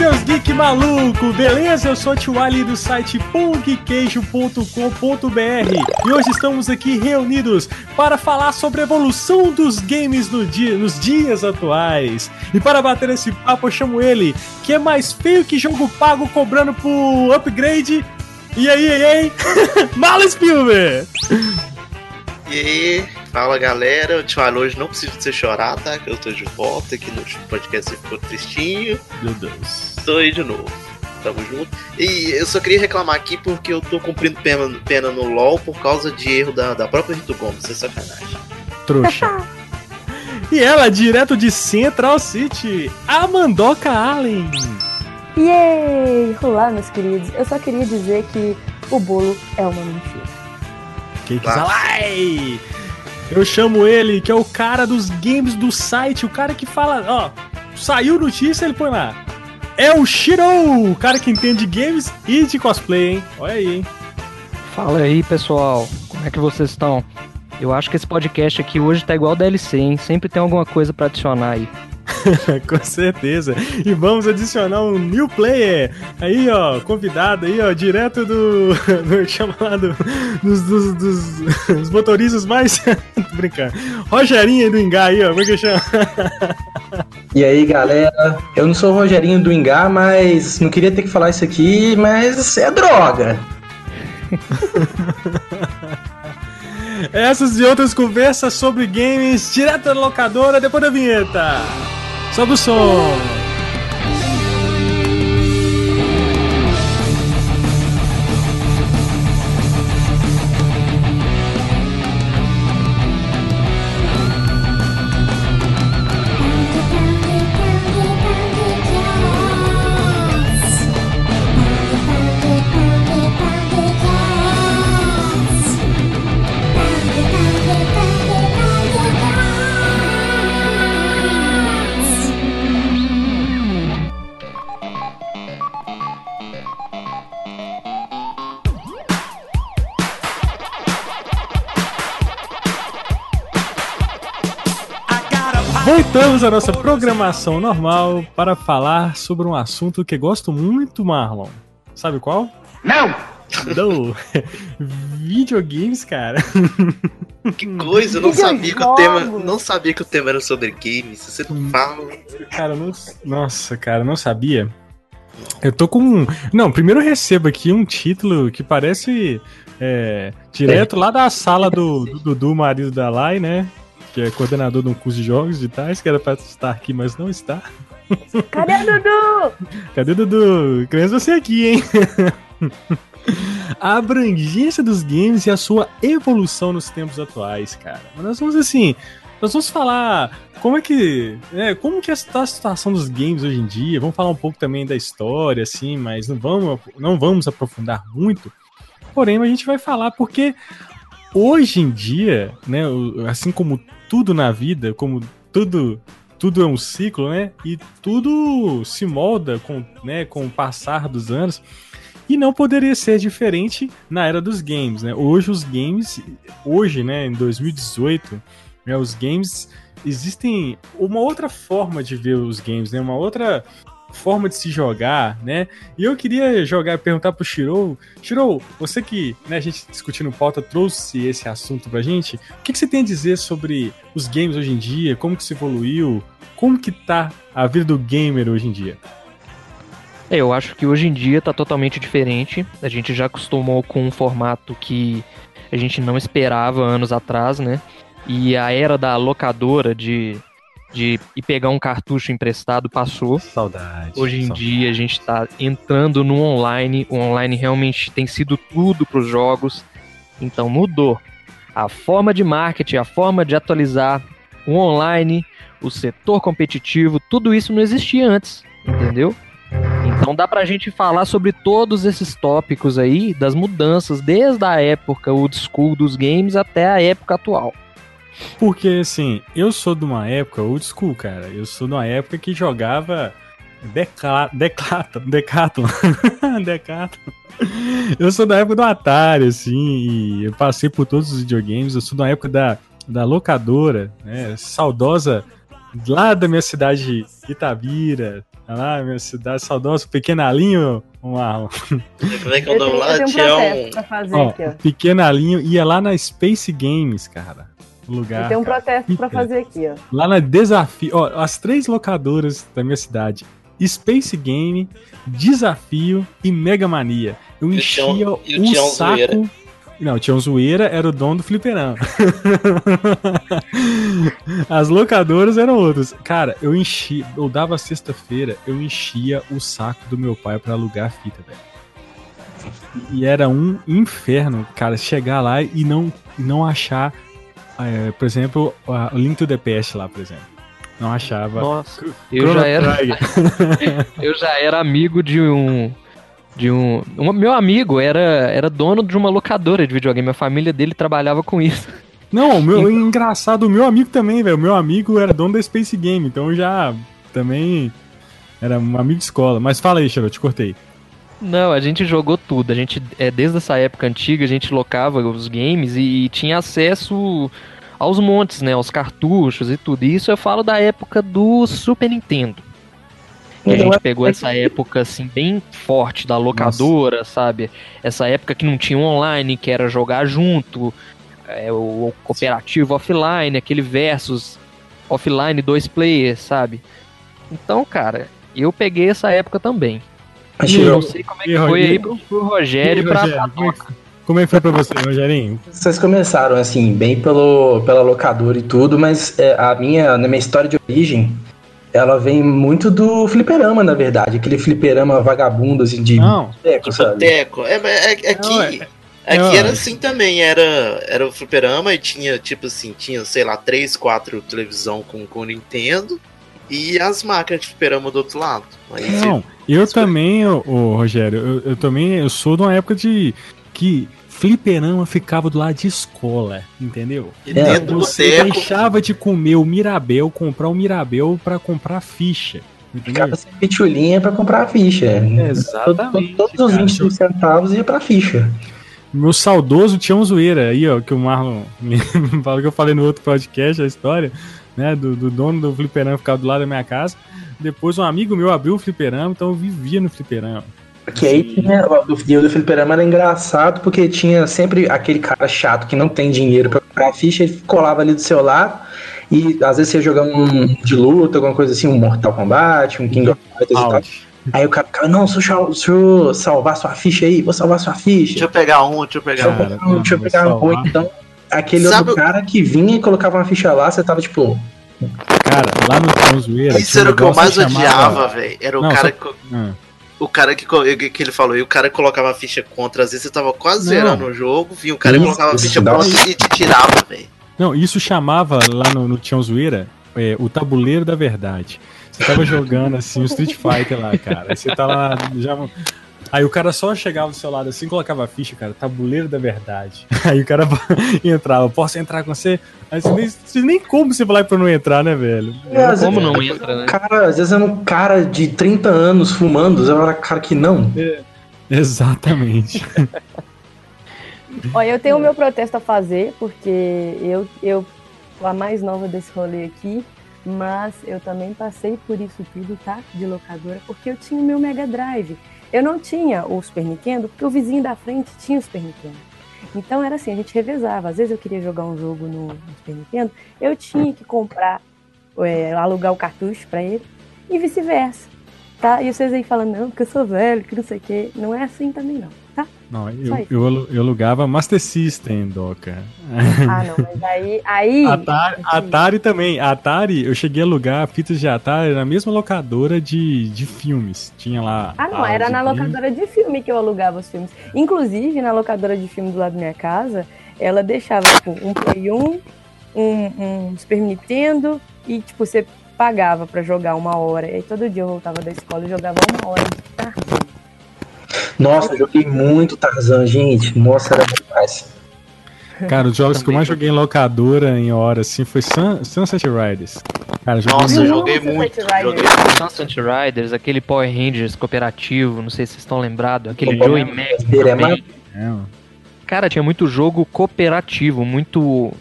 seus geek maluco, beleza? Eu sou o Tio Ali do site pongqueijo.com.br e hoje estamos aqui reunidos para falar sobre a evolução dos games no dia, nos dias atuais. E para bater esse papo eu chamo ele, que é mais feio que jogo pago cobrando por upgrade. E aí, e aí? Mala Spielberg! E aí, fala galera, o Tio hoje não precisa de você chorar, tá? Que eu tô de volta aqui no podcast ficou tristinho. Meu Deus. Tô aí de novo. Tamo junto. E eu só queria reclamar aqui porque eu tô cumprindo pena, pena no LOL por causa de erro da, da própria Rito Gomes. Isso é sacanagem. Trouxa. e ela, direto de Central City, Amandoca Allen. Yay! Olá, meus queridos. Eu só queria dizer que o bolo é uma mentira. Cakes Alive! Eu chamo ele, que é o cara dos games do site, o cara que fala, ó, saiu notícia, ele põe lá. É o Shiro, o cara que entende games e de cosplay, hein? Olha aí, hein? Fala aí, pessoal. Como é que vocês estão? Eu acho que esse podcast aqui hoje tá igual DLC, hein? Sempre tem alguma coisa para adicionar aí. Com certeza. E vamos adicionar um new player. Aí, ó, convidado aí, ó, direto do. do chamado. Dos, dos, dos, dos motoristas mais. Brincando. Rogerinho do Ingá aí, ó. Como é que chama? E aí, galera? Eu não sou o Rogerinho do Ingá, mas não queria ter que falar isso aqui, mas é droga. Essas e outras conversas sobre games direto da locadora depois da vinheta. Sobe o som! Voltamos à nossa programação normal para falar sobre um assunto que gosto muito, Marlon. Sabe qual? Não! Não! Videogames, cara. Que coisa, eu não sabia que o tema. Não sabia que o tema era sobre games. Você não fala. Cara, não, nossa, cara, não sabia. Eu tô com. Não, primeiro eu recebo aqui um título que parece. É, direto lá da sala do Dudu, marido da Lai, né? Que é coordenador de um curso de jogos digitais, que era pra estar aqui, mas não está. Cadê o Dudu? Cadê o Dudu? Queremos você aqui, hein? a abrangência dos games e a sua evolução nos tempos atuais, cara. Mas nós vamos assim, nós vamos falar como é que, é, como que está a situação dos games hoje em dia. Vamos falar um pouco também da história, assim, mas não vamos, não vamos aprofundar muito. Porém, a gente vai falar porque hoje em dia, né, assim como tudo na vida, como tudo tudo é um ciclo, né? E tudo se molda com, né, com o passar dos anos. E não poderia ser diferente na era dos games, né? Hoje os games, hoje, né, em 2018, né, os games existem uma outra forma de ver os games, né? Uma outra forma de se jogar, né? E eu queria jogar, perguntar pro Shirou, Shirou, você que, né, a gente discutindo pauta trouxe esse assunto pra gente, o que, que você tem a dizer sobre os games hoje em dia, como que se evoluiu, como que tá a vida do gamer hoje em dia? É, eu acho que hoje em dia tá totalmente diferente. A gente já acostumou com um formato que a gente não esperava anos atrás, né? E a era da locadora de de ir pegar um cartucho emprestado passou. Saudade. Hoje em saudade. dia a gente está entrando no online. O online realmente tem sido tudo para os jogos. Então mudou. A forma de marketing, a forma de atualizar o online, o setor competitivo, tudo isso não existia antes, entendeu? Então dá pra gente falar sobre todos esses tópicos aí, das mudanças, desde a época old school dos games até a época atual. Porque, assim, eu sou de uma época old school, cara. Eu sou de uma época que jogava Decathlon. Decathlon. Decathlon. Eu sou da época do Atari, assim, e eu passei por todos os videogames. Eu sou da época da, da locadora, né? Saudosa lá da minha cidade Itabira, Olha lá, minha cidade saudosa, Pequenalinho, Marlon. Como é que é o Eu nome tenho, lá? um Tinha protesto um. pra fazer Ó, aqui, ó. Pequenalinho ia lá na Space Games, cara. Lugar. Eu tenho um cara. protesto pra Eita. fazer aqui, ó. Lá na Desafio. Ó, as três locadoras da minha cidade: Space Game, Desafio e Mega Mania. Eu E enchia e o saco. Zoeira? Não, o Tião Zoeira era o dono do fliperama. As locadoras eram outras. Cara, eu enchi, eu dava sexta-feira, eu enchia o saco do meu pai pra alugar a fita, velho. E era um inferno, cara, chegar lá e não, e não achar, é, por exemplo, o Link to the Past lá, por exemplo. Não achava. Nossa, eu Chrono já era, eu já era amigo de um de um, um meu amigo era era dono de uma locadora de videogame, a família dele trabalhava com isso. Não, o meu engraçado, o meu amigo também, velho. O meu amigo era dono da Space Game, então eu já também era um amigo de escola. Mas fala aí, eu te cortei. Não, a gente jogou tudo. A gente, é, desde essa época antiga, a gente locava os games e, tinha acesso aos montes, né? Aos cartuchos e tudo. E isso eu falo da época do Super Nintendo. Que a gente é- pegou essa época, assim, bem forte da locadora, sabe? Essa época que não tinha online, que era jogar junto, é, o cooperativo offline, aquele versus offline dois players, sabe? Então, cara, eu peguei essa época também. Achei- Eu não sei como é que foi aí Rogério? pro, pro Rogério E, pra, como, é que, é foi pra você, Rogerinho? Vocês começaram assim, bem pelo, pela locadora e tudo, mas é, a minha, na minha história de origem, ela vem muito do fliperama, na verdade. Aquele fliperama vagabundo, assim, de Não, boteco, sabe? boteco. É, é, é Não, aqui. é- Aqui era é- assim também, era, era o fliperama e tinha, tipo assim, tinha, sei lá, três, quatro televisão com, com Nintendo e as máquinas de fliperama do outro lado. Aí você- não. Eu Isso foi- também, ô, ô, Rogério, eu, eu também eu sou de uma época de que fliperama ficava do lado de escola, entendeu? e É, dentro do Você boteco. deixava de comer o Mirabel, comprar o Mirabel pra comprar ficha, entendeu? Ficava sem pitulinha pra comprar a ficha. Exatamente, Todos os cara. 25 centavos ia pra ficha. Meu saudoso Tião Zoeira, aí, ó, que o Marlon me falou que eu falei no outro podcast, a história, né, do, do dono do fliperama ficava do lado da minha casa. Depois um amigo meu abriu o fliperama, então eu vivia no fliperama. Porque aí tinha, o do, o do fliperama era engraçado porque tinha sempre aquele cara chato que não tem dinheiro pra comprar a ficha, ele colava ali do seu lado e às vezes você ia jogar um de luta, alguma coisa assim, um Mortal Kombat, um King of Fighters e tal. Aí o cara ficava, não, se eu, chal- se eu salvar sua ficha aí, vou salvar sua ficha. Deixa eu pegar um, deixa eu pegar Deixa um. Um, deixa eu pegar um. então, aquele Sabe outro o- cara que vinha e colocava uma ficha lá, você tava tipo, Cara, lá no Tião Zoeira. Isso era o que eu mais odiava, velho. Era o Não, cara só- que. Ah. O cara que, que ele falou, e o cara colocava a ficha contra, às vezes você tava quase zerando o jogo, vinha o cara e Isso, colocava a ficha contra e te tirava, velho. Não, isso chamava lá no, no Tião Zoeira é, o tabuleiro da verdade. Você tava jogando assim o Street Fighter lá, cara. Você tá lá. Já... Aí o cara só chegava do seu lado assim, colocava a ficha, cara, tabuleiro da verdade. Aí o cara entrava, posso entrar com você? Aí você nem, você nem como você falar pra não entrar, né, velho? É, às Como não entra, né? cara, às vezes era um cara de 30 anos fumando, você era cara que não. Exatamente. Olha, eu tenho o meu protesto a fazer, porque eu, eu sou a mais nova desse rolê aqui, mas eu também passei por isso tudo, tá? De locadora, porque eu tinha o meu Mega Drive. Eu não tinha o Super Nintendo, porque o vizinho da frente tinha o Super Nintendo. Então era assim, a gente revezava. Às vezes eu queria jogar um jogo no, no Super Nintendo, eu tinha que comprar, é, alugar o cartucho pra ele, e vice-versa. Tá? E vocês aí falando, não, porque eu sou velho, que não sei o quê. Não é assim também, não, tá? Não, eu, eu, eu alugava Master System, Doca. Ah, não, mas aí. aí Atari, Atari também. Atari, eu cheguei a alugar fitas de Atari na mesma locadora de, de filmes. Tinha lá. Ah, não, era na filme. locadora de filme que eu alugava os filmes. Inclusive, na locadora de filme do lado da minha casa, ela deixava, tipo, um Play 1, um, um Super Nintendo, e, tipo, você pagava pra jogar uma hora. E aí todo dia eu voltava da escola e jogava uma hora de Tarzan. Nossa, eu joguei muito Tarzan, gente. Nossa, era demais. Cara, os jogos que eu mais joguei em locadora em hora, assim, foi Sun- Sunset Riders. Cara, joguei Nossa, eu joguei Sunset muito. Riders. Joguei. Sunset Riders, aquele Power Rangers cooperativo, não sei se vocês estão lembrados, aquele Pô, Joey Mac. É, mano. Cara, tinha muito jogo cooperativo, muito.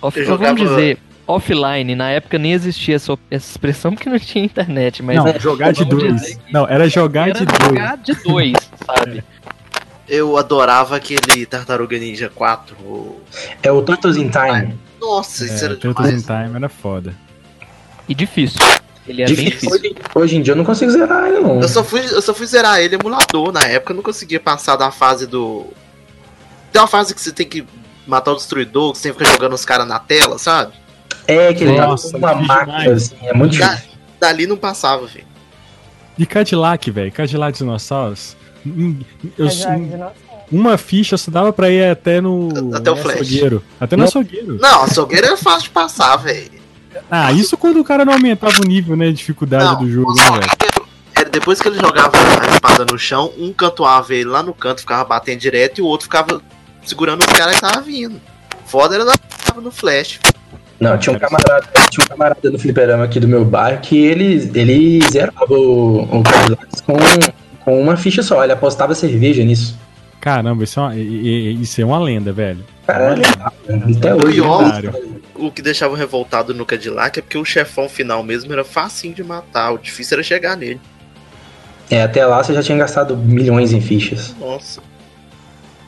Vamos jogava- dizer, offline. Na época nem existia essa, essa expressão porque não tinha internet, mas Não, jogar de dois. Não, era jogar era de dois. jogar de dois, sabe? Eu adorava aquele Tartaruga Ninja 4. o- É o Turtles in Time. Nossa, isso É, era Turtles in. Time era foda. E difícil. Ele é bem Difícil. difícil. Hoje, hoje em dia eu não consigo zerar ele, não. Eu só, fui, eu só fui zerar ele emulador. Na época eu não conseguia passar da fase do. Tem uma fase que você tem que matar o destruidor, que você tem que ficar jogando os caras na tela, sabe? É que ele tá Nossa, com uma máquina, assim, é muito Da- difícil. dali não passava, velho. E Cadillac, velho. Cadillac Dinossauros. Hum, eu- uma ficha só dava pra ir até no. Até o no Flash. açougueiro. Até no Não. açougueiro. Não, a açougueira é fácil de passar, velho. Ah, isso quando o cara não aumentava o nível, né? De dificuldade Não, do jogo, né, velho? açougueiro, era depois que ele jogava a espada no chão, um cantoava ele lá no canto, ficava batendo direto, e o outro ficava segurando os caras que tava vindo. Foda era na no flash. Não, tinha um camarada, tinha um camarada no fliperama aqui do meu bairro que ele, ele zerava o, o Cadillac com, com uma ficha só. Ele apostava cerveja nisso. Caramba, isso é uma, isso é uma lenda, velho. Caralho, até hoje. pior- lendário. O que deixava revoltado no Cadillac é porque o chefão final mesmo era facinho de matar, o difícil era chegar nele. É, até lá você já tinha gastado milhões em fichas. Nossa.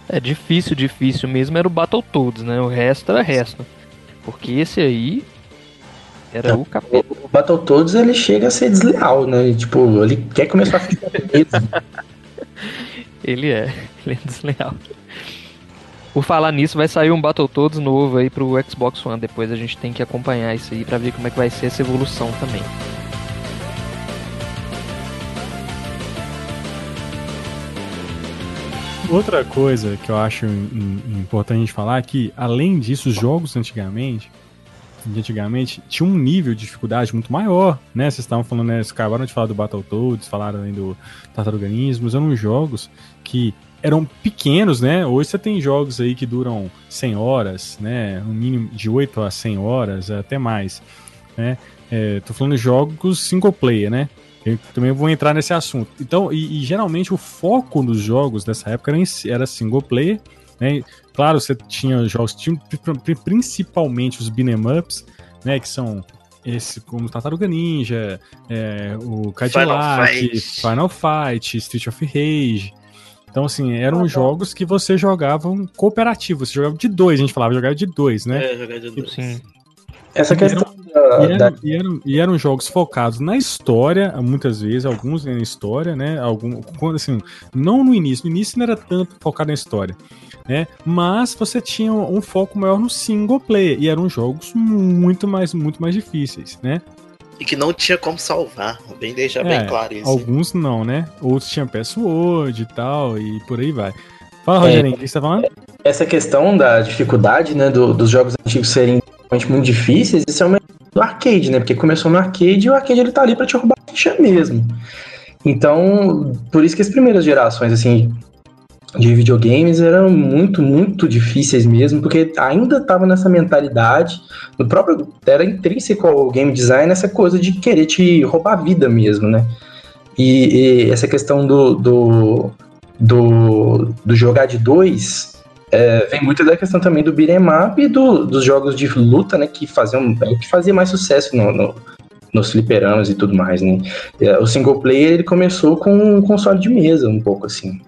É difícil, difícil mesmo era o Battletoads, né? O resto era resto. Porque esse aí era o capeta. O Battletoads ele chega a ser desleal, né? Tipo, ele quer começar a ficar mesmo. Ele é, ele é desleal. Por falar nisso, vai sair um Battletoads novo aí pro Xbox One. Depois a gente tem que acompanhar isso aí pra ver como é que vai ser essa evolução também. Outra coisa que eu acho im- im- importante falar é que, além disso, os jogos antigamente, antigamente, tinha um nível de dificuldade muito maior, né? Vocês estavam falando, né? Acabaram de falar do Battletoads, falaram aí do Tartaruganismos, eram jogos que eram pequenos, né? Hoje você tem jogos aí que duram 100 horas, né? Um mínimo de 8 a 100 horas, até mais, né? É, tô falando de jogos single player, né? Eu também vou entrar nesse assunto. Então, e, e geralmente o foco dos jogos dessa época era, era single player, né? Claro, você tinha jogos, tinha pri- principalmente os beat'em ups, né? Que são esse como Tartaruga Ninja, é, o Cadillac, Fight. Final Fight, Street of Rage. Então, assim, eram Adoro. jogos que você jogava um cooperativo, você jogava de dois, a gente falava, jogava de dois, né? É, jogar de novo. Sim. Essa questão E da, eram, e, eram, e eram jogos focados na história, muitas vezes, alguns na história, né? Algum, quando, assim, não no início, no início não era tanto focado na história, né? Mas você tinha um foco maior no single player, e eram jogos muito mais, muito mais difíceis, né? E que não tinha como salvar. Bem deixar bem É, claro isso. Alguns não, né? Outros tinham password e tal, e por aí vai. Fala, É. Rogerinho, o que você tá falando? essa questão da dificuldade, né, do- dos jogos antigos serem muito difíceis, isso é uma do arcade, né? Porque começou no arcade e o arcade ele tá ali pra te roubar a ficha mesmo. Então, por isso que as primeiras gerações, assim, de videogames eram muito, muito difíceis mesmo, porque ainda tava nessa mentalidade, no próprio, era intrínseco ao game design essa coisa de querer te roubar a vida mesmo, né? E, e essa questão do, do, do, do jogar de dois é, vem muito da questão também do beat'em up e do, dos jogos de luta, né? Que faziam, é que fazia mais sucesso no, no- nos fliperamas e tudo mais, né? É, O single player ele começou com um console de mesa, um pouco assim.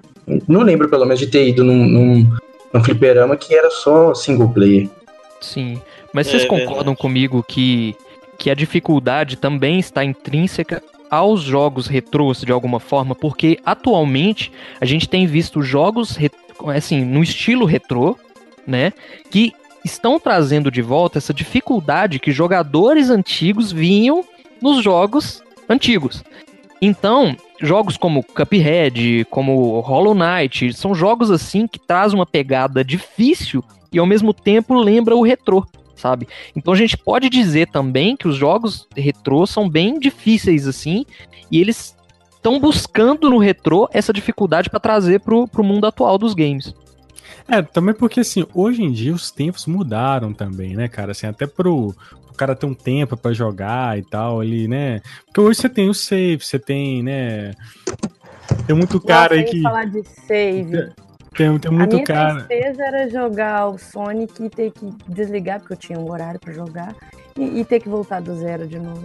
Não lembro, pelo menos, de ter ido num, num, num fliperama que era só single player. Sim. Mas É vocês concordam verdade. comigo que, que a dificuldade também está intrínseca aos jogos retrôs de alguma forma? Porque atualmente a gente tem visto jogos re- assim, no estilo retrô, né? Que estão trazendo de volta essa dificuldade que jogadores antigos vinham nos jogos antigos. Então, jogos como Cuphead, como Hollow Knight, são jogos assim que trazem uma pegada difícil e ao mesmo tempo lembra o retrô, sabe? Então a gente pode dizer também que os jogos retrô são bem difíceis assim, e eles estão buscando no retrô essa dificuldade para trazer pro, pro mundo atual dos games. É, também porque assim, hoje em dia os tempos mudaram também, né, cara? Assim, até pro, pro cara ter um tempo pra jogar e tal, ali, né? Porque hoje você tem o save, você tem, né? Tem muito cara aí Nossa, eu ia que. falar de save. Tem, tem a muito minha cara. tristeza era jogar o Sonic e ter que desligar, porque eu tinha um horário pra jogar. E, e ter que voltar do zero de novo.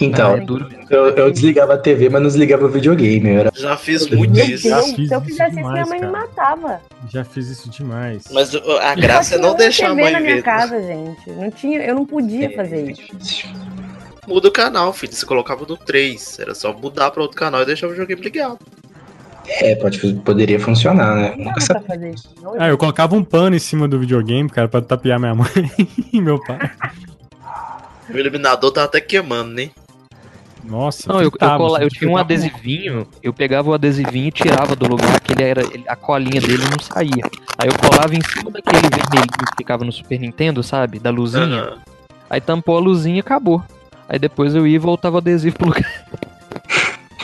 Então, Ah, é duro. eu, eu desligava a TV, mas não desligava o videogame. Era... Já fiz muito isso. Já fiz se eu isso fizesse isso, demais, minha mãe cara. me matava. Já fiz isso demais. Mas a graça é não deixar a mãe na minha ver. casa, gente. Não tinha, eu não podia fazer isso. difícil. Muda o canal, filho. Você colocava no 3. Era só mudar pra outro canal e deixar o videogame ligado. É, pode, poderia funcionar, né? Não Nunca pra fazer isso. Não, Ah, eu colocava um pano em cima do videogame, cara, pra tapear minha mãe e meu pai. O iluminador tava até queimando, né? Nossa, Não, eu, eu, cola- eu tinha um adesivinho, eu pegava o adesivinho e tirava do lugar, que ele era. ele- a colinha dele não saía. Aí eu colava em cima daquele vermelhinho que ficava no Super Nintendo, sabe? Da luzinha. Aham. Aí tampou a luzinha e acabou. Aí depois eu ia e voltava o adesivo pro lugar.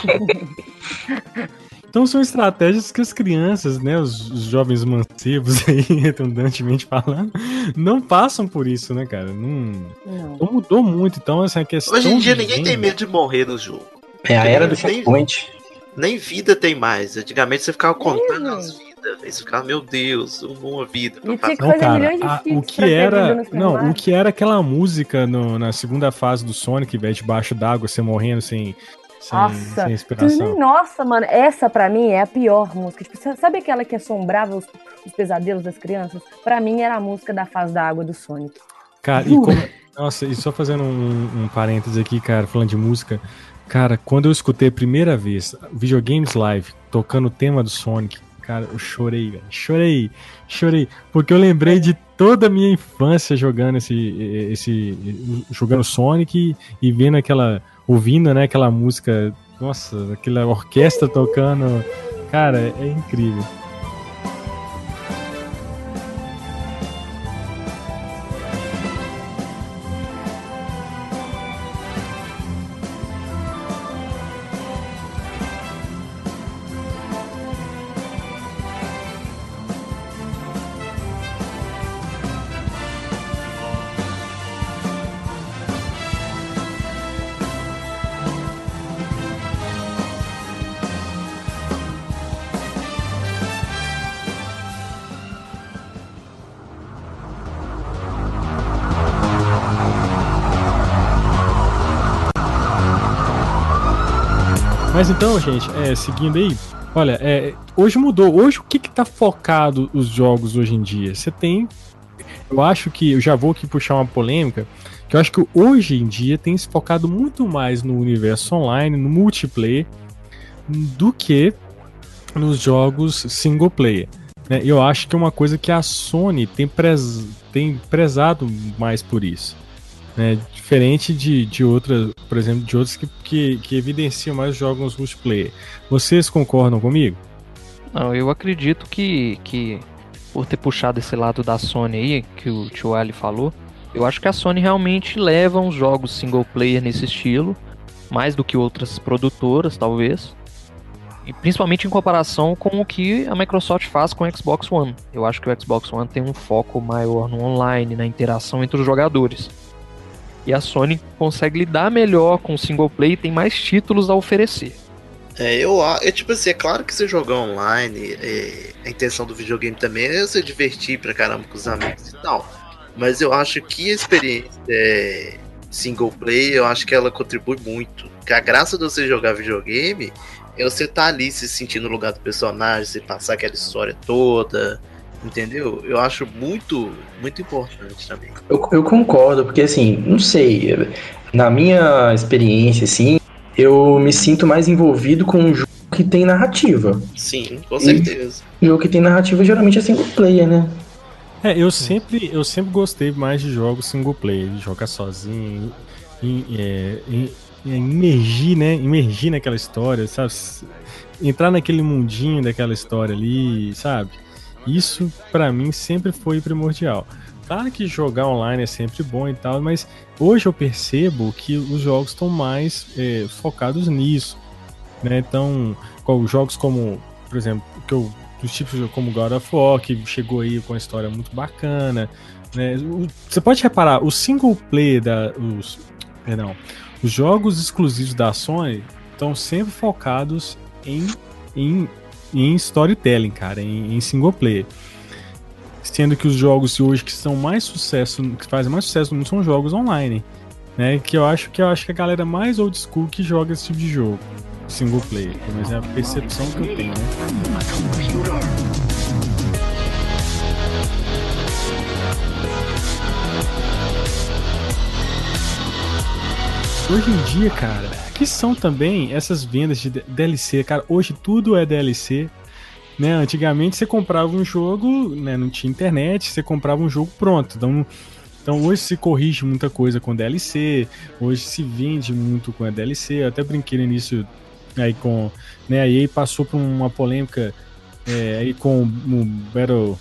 Então são estratégias que as crianças, né, os, os jovens mancebos aí, redundantemente falando, não passam por isso, né, cara? Não, não. não mudou muito, então essa questão... Hoje em dia ninguém game- tem medo de morrer no jogo. É a era do Nem- checkpoint. Nem vida tem mais. Antigamente você ficava contando as vidas. Aí você ficava, meu Deus, uma vida. E que Não, cara, a- o que era, não, o que era aquela música no- na segunda fase do Sonic, velho, debaixo d'água, você morrendo sem, sem, Nossa. sem. Nossa, mano, essa pra mim é a pior música. Tipo, sa- sabe aquela que assombrava os, os pesadelos das crianças? Pra mim era a música da fase da água do Sonic. Cara, e como, nossa, e só fazendo um, um parênteses aqui, cara, falando de música, cara, quando eu escutei a primeira vez Videogames Live tocando o tema do Sonic, cara, eu chorei, velho, chorei, chorei, porque eu lembrei de toda a minha infância jogando esse, esse jogando Sonic e vendo aquela, ouvindo, né, aquela música, nossa, aquela orquestra tocando, cara, é incrível. Então, gente, é, seguindo aí, olha, é, hoje mudou. Hoje o que que tá focado os jogos hoje em dia? Você tem. Eu acho que. Eu já vou aqui puxar uma polêmica. Que eu acho que hoje em dia tem se focado muito mais no universo online, no multiplayer, do que nos jogos single player. né? Eu acho que é uma coisa que a Sony tem, prez, tem prezado mais por isso né? Diferente de, de outras, por exemplo, de outros que, que, que evidenciam mais jogos multiplayer. Vocês concordam comigo? Não, eu acredito que, que por ter puxado esse lado da Sony aí, que o tio Ali falou, eu acho que a Sony realmente leva uns jogos single player nesse estilo, mais do que outras produtoras, talvez. E principalmente em comparação com o que a Microsoft faz com o Xbox One. Eu acho que o Xbox One tem um foco maior no online, na interação entre os jogadores. E a Sony consegue lidar melhor com o single player e tem mais títulos a oferecer. É, eu. É tipo assim, é claro que você jogar online, é, a intenção do videogame também é você divertir pra caramba com os amigos e tal. Mas eu acho que a experiência é, single player, eu acho que ela contribui muito. Que a graça de você jogar videogame é você estar ali se sentindo no lugar do personagem, você passar aquela história toda. Entendeu? Eu acho muito, muito importante também. Eu, eu concordo, porque assim, não sei, na minha experiência, assim, eu me sinto mais envolvido com um jogo que tem narrativa. Sim, com certeza. Um jogo que tem narrativa geralmente é single player, né? É, eu sempre, eu sempre gostei mais de jogos single player, de jogar sozinho, em, é, em imergir, né? Imergir naquela história, sabe? Entrar naquele mundinho daquela história ali, sabe? Isso pra mim sempre foi primordial. Claro que jogar online é sempre bom e tal, mas hoje eu percebo que os jogos estão mais é, focados nisso, né? Então, com jogos como, por exemplo, que eu dos tipos como God of War, que chegou aí com uma história muito bacana. Né? O- Você pode reparar, o single player da. Os, perdão, os jogos exclusivos da Sony estão sempre focados em, em, em storytelling, cara, em, em single player. Sendo que os jogos de hoje que são mais sucesso, que fazem mais sucesso mundo são jogos online. né? Que eu acho que eu acho que a galera mais old school que joga esse tipo de jogo, single player, mas é a percepção que eu tenho, né? Hoje em dia, cara, que são também essas vendas de DLC, cara, hoje tudo é DLC. Né? Antigamente você comprava um jogo, né? não tinha internet, você comprava um jogo pronto. Então, então hoje se corrige muita coisa com DLC, hoje se vende muito com a DLC. Eu até brinquei nisso aí com. Né, aí passou por uma polêmica é, aí com o Battle,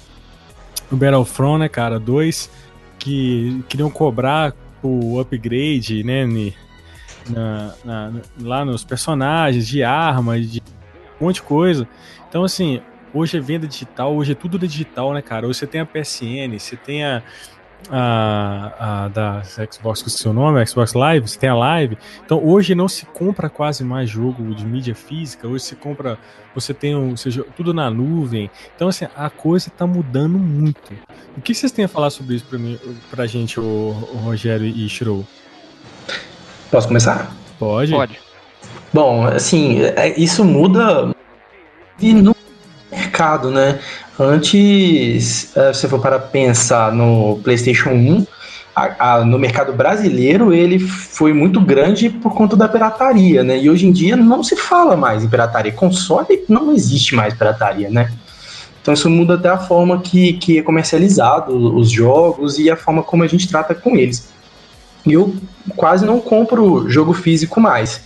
o Battlefront, né, cara, 2, que queriam cobrar o upgrade, né? Na, na, lá nos personagens, de armas, de um monte de coisa. Então, assim, hoje é venda digital, hoje é tudo digital, né, cara? Hoje você tem a PSN, você tem a, a, a da Xbox, é o seu nome, Xbox Live, você tem a Live. Então hoje não se compra quase mais jogo de mídia física, hoje se compra, você tem um, tudo na nuvem. Então assim, a coisa está mudando muito. O que vocês têm a falar sobre isso para mim, pra gente, o, o Rogério e Shiro? Posso começar? Pode. Pode. Bom, assim, é, isso muda no mercado, né? Antes, é, se você for para pensar no PlayStation 1, a, a, no mercado brasileiro ele foi muito grande por conta da pirataria, né? E hoje em dia não se fala mais em pirataria. Console não existe mais pirataria, né? Então isso muda até a forma que, que é comercializado os jogos e a forma como a gente trata com eles. Eu quase não compro jogo físico mais.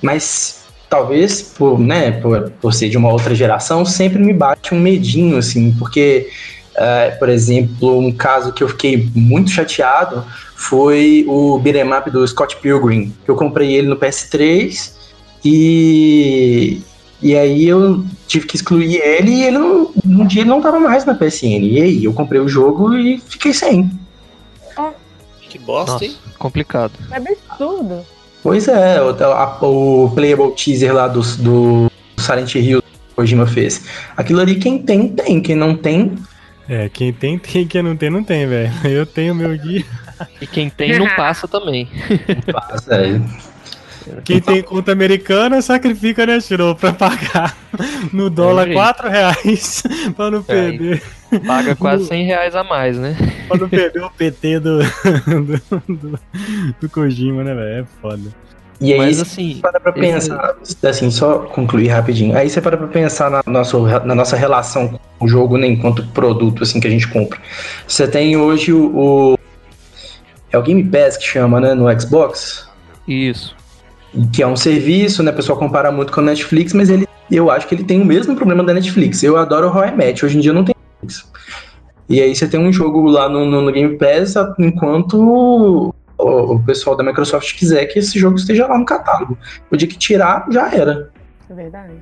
Mas talvez por, né, por, por ser de uma outra geração, sempre me bate um medinho, assim, porque, uh, por exemplo, um caso que eu fiquei muito chateado foi o beat'em up do Scott Pilgrim, eu comprei ele no PS3 e, e aí eu tive que excluir ele e ele não, um dia ele não tava mais na PSN. E aí eu comprei o jogo e fiquei sem. Que bosta, Nossa, hein? Complicado. É absurdo. Pois é, o, a, o playable teaser lá do, do Silent Hill que o Kojima fez. Aquilo ali, quem tem, tem. Quem não tem. É, quem tem, tem. Quem não tem, não tem, velho. Eu tenho meu guia. E quem tem, não passa também. Não passa, é. Quem tem conta americana sacrifica, né, Shiro, pra pagar no dólar é 4 reais pra não é, perder. Paga quase 100 reais a mais, né? Pra não perder o PT do, do, do, do Kojima, né, velho? É foda. E aí, Mas, assim, para pra pensar, esse... assim, só concluir rapidinho. Aí você para pra pensar na, nossa, na nossa relação com o jogo, né, enquanto produto, assim, que a gente compra. Você tem hoje o, o é o Game Pass que chama, né, no Xbox? Isso que é um serviço, né? O pessoal compara muito com a Netflix, mas ele, eu acho que ele tem o mesmo problema da Netflix. Eu adoro o How Match, hoje em dia não tem. E aí você tem um jogo lá no, no, no Game Pass, enquanto o, o, pessoal da Microsoft quiser que esse jogo esteja lá no catálogo. O dia que tirar, já era. É verdade.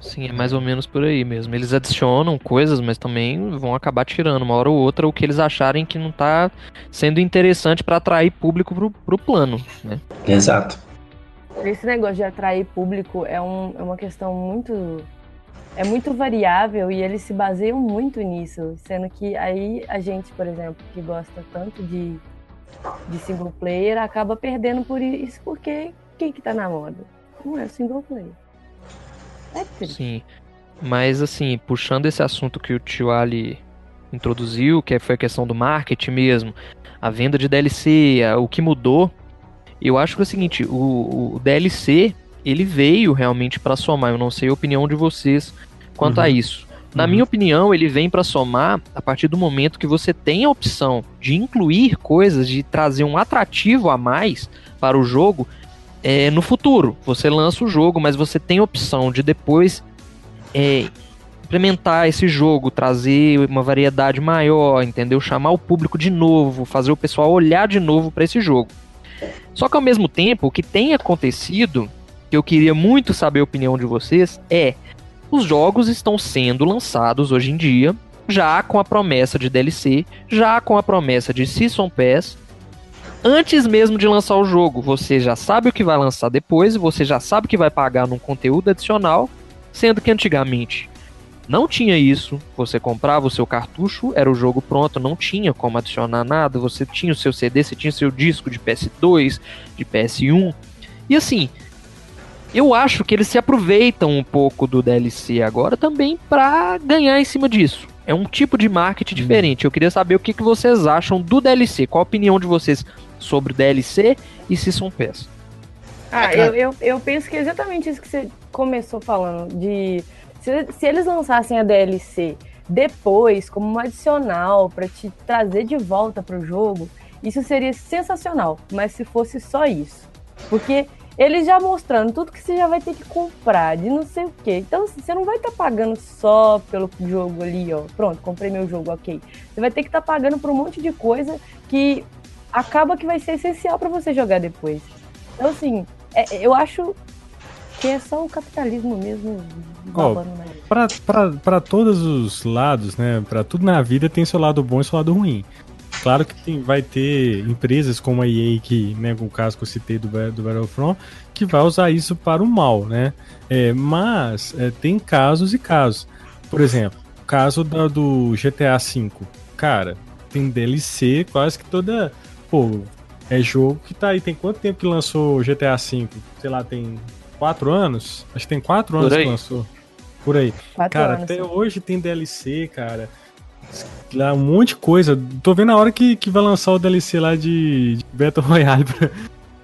Sim, é mais ou menos por aí mesmo. Eles adicionam coisas, mas também vão acabar tirando uma hora ou outra o que eles acharem que não está sendo interessante para atrair público pro, pro plano, né? Exato. Esse negócio de atrair público é, um, é uma questão muito. É muito variável e eles se baseiam muito nisso. Sendo que aí a gente, por exemplo, que gosta tanto de, de single player, acaba perdendo por isso, porque quem que tá na moda? Não é o single player. É triste. Sim. Mas assim, puxando esse assunto que o tio Ali introduziu, que foi a questão do marketing mesmo, a venda de DLC, o que mudou eu acho que é o seguinte, o, o DLC, ele veio realmente para somar. Eu não sei a opinião de vocês quanto uhum. a isso. Na uhum. minha opinião, ele vem para somar a partir do momento que você tem a opção de incluir coisas, de trazer um atrativo a mais para o jogo é, no futuro. Você lança o jogo, mas você tem a opção de depois é, implementar esse jogo, trazer uma variedade maior, entendeu? Chamar o público de novo, fazer o pessoal olhar de novo para esse jogo. Só que ao mesmo tempo, o que tem acontecido, que eu queria muito saber a opinião de vocês, é os jogos estão sendo lançados hoje em dia, já com a promessa de DLC, já com a promessa de Season Pass, antes mesmo de lançar o jogo. Você já sabe o que vai lançar depois, você já sabe que vai pagar num conteúdo adicional, sendo que antigamente Não tinha isso. Você comprava o seu cartucho, era o jogo pronto, não tinha como adicionar nada. Você tinha o seu CD, você tinha o seu disco de PS2, de PS1. E assim, eu acho que eles se aproveitam um pouco do DLC agora também para ganhar em cima disso. É um tipo de marketing diferente. Eu queria saber o que, que vocês acham do DLC. Qual a opinião de vocês sobre DLC e Season Pass? Ah, eu, eu, eu penso que é exatamente isso que você começou falando. De se, se eles lançassem a DLC depois, como um adicional, para te trazer de volta para o jogo, isso seria sensacional. Mas se fosse só isso. Porque eles já mostrando tudo que você já vai ter que comprar, de não sei o quê. Então, assim, você não vai estar tá pagando só pelo jogo ali, ó. Pronto, comprei meu jogo, ok. Você vai ter que estar tá pagando por um monte de coisa que acaba que vai ser essencial para você jogar depois. Então, assim, é, eu acho que é só o capitalismo mesmo babando oh, Para todos os lados, né? Para tudo na vida tem seu lado bom e seu lado ruim. Claro que tem, vai ter empresas como a EA, que, né, com o caso que eu citei do, do Battlefront, que vai usar isso para o mal, né? É, mas é, tem casos e casos. Por exemplo, o caso da, do GTA V. Cara, tem DLC quase que toda. Pô, é jogo que tá aí. Tem quanto tempo que lançou o GTA V? Sei lá, tem quatro anos? Acho que tem quatro anos que lançou. Por aí. Quatro cara, anos, até sim. hoje tem DLC, cara. Lá, um monte de coisa. Tô vendo a hora que, que vai lançar o DLC lá de, de Battle Royale pra,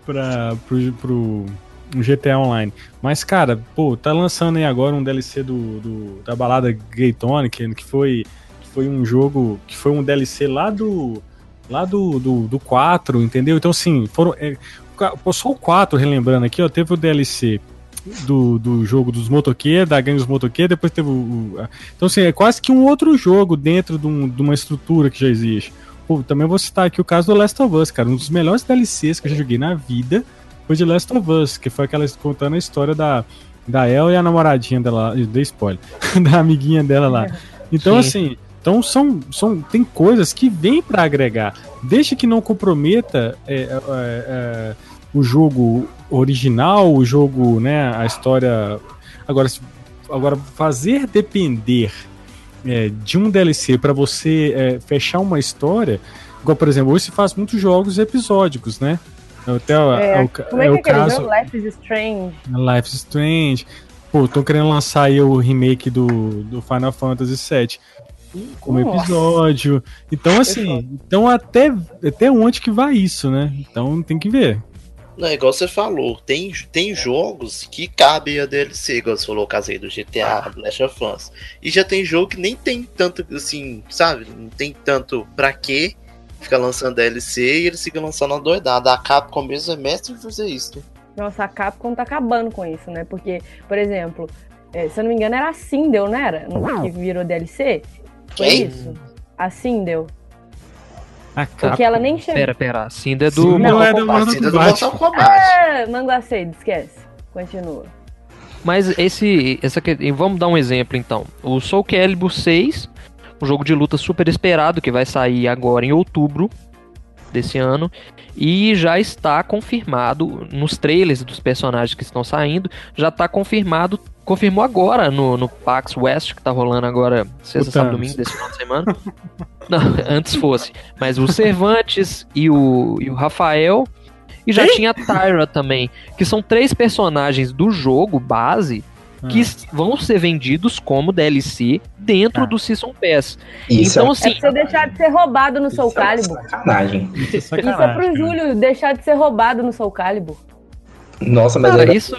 pra, pro, pro GTA Online. Mas, cara, pô, tá lançando aí agora um DLC do, do da balada Gay Tonic, que foi, que foi um jogo, que foi um DLC lá do lá do, do, do 4, entendeu? Então, assim, foram. É, só o 4, relembrando aqui, ó, teve o DLC do, do jogo dos motoqueiros, da gangue dos motoqueiros, depois teve o, o, Então, assim, é quase que um outro jogo dentro de, um, de, uma estrutura que já existe. Pô, também vou citar aqui o caso do Last of Us, cara. Um dos melhores DLCs que eu já joguei na vida foi de Last of Us, que foi aquela contando a história da, da El e a namoradinha dela. Dei spoiler. da amiguinha dela lá. Então, Sim. assim. Então são, são tem coisas que vêm para agregar, desde que não comprometa é, é, é, o jogo original, o jogo, né, a história. Agora, agora fazer depender é, de um DLC para você é, fechar uma história, igual por exemplo, hoje se faz muitos jogos episódicos, né? Até é, o, como é, é, é o caso jogo? Life is Strange. Life is Strange. Pô, tô querendo lançar aí o remake do, do Final Fantasy VII como Nossa. episódio. Então, assim, então até, até onde que vai isso, né? Então tem que ver. Não, igual você falou, tem, tem jogos que cabem a DLC, igual você falou o caso aí do GTA, do Last of Us. E já tem jogo que nem tem tanto, assim, sabe? Não tem tanto pra quê ficar lançando DLC e eles ficam lançando a doidada. A Capcom mesmo é mestre em fazer isso. Nossa, a Capcom tá acabando com isso, né? Porque, por exemplo, é, se eu não me engano era a Sindel, não era? Que virou DLC. Foi Quem? isso? A Sindel. A Porque ela nem chegou. Pera, pera. A Cinda é do Sim, não, é do, a Cinda é do Mortal Kombat. Ah, Manguacedo, esquece. Continua. Mas esse, essa vamos dar um exemplo então. O Soul Calibur 6, um jogo de luta super esperado que vai sair agora em outubro desse ano e já está confirmado nos trailers dos personagens que estão saindo, já está confirmado confirmou agora no, no PAX West, que tá rolando agora sexta, sábado, domingo desse final de semana. Não, antes fosse. Mas o Cervantes e o, e o Rafael. E já tinha a Tyra também, que são três personagens do jogo base que ah. vão ser vendidos como DLC dentro ah. do Season Pass. Isso então, é... assim. É pra você deixar de ser roubado no Soul é Calibur. Sacanagem. Isso é, sacanagem. Isso é pro Júlio deixar de ser roubado no Soul Calibur. Nossa, mas Cara, isso.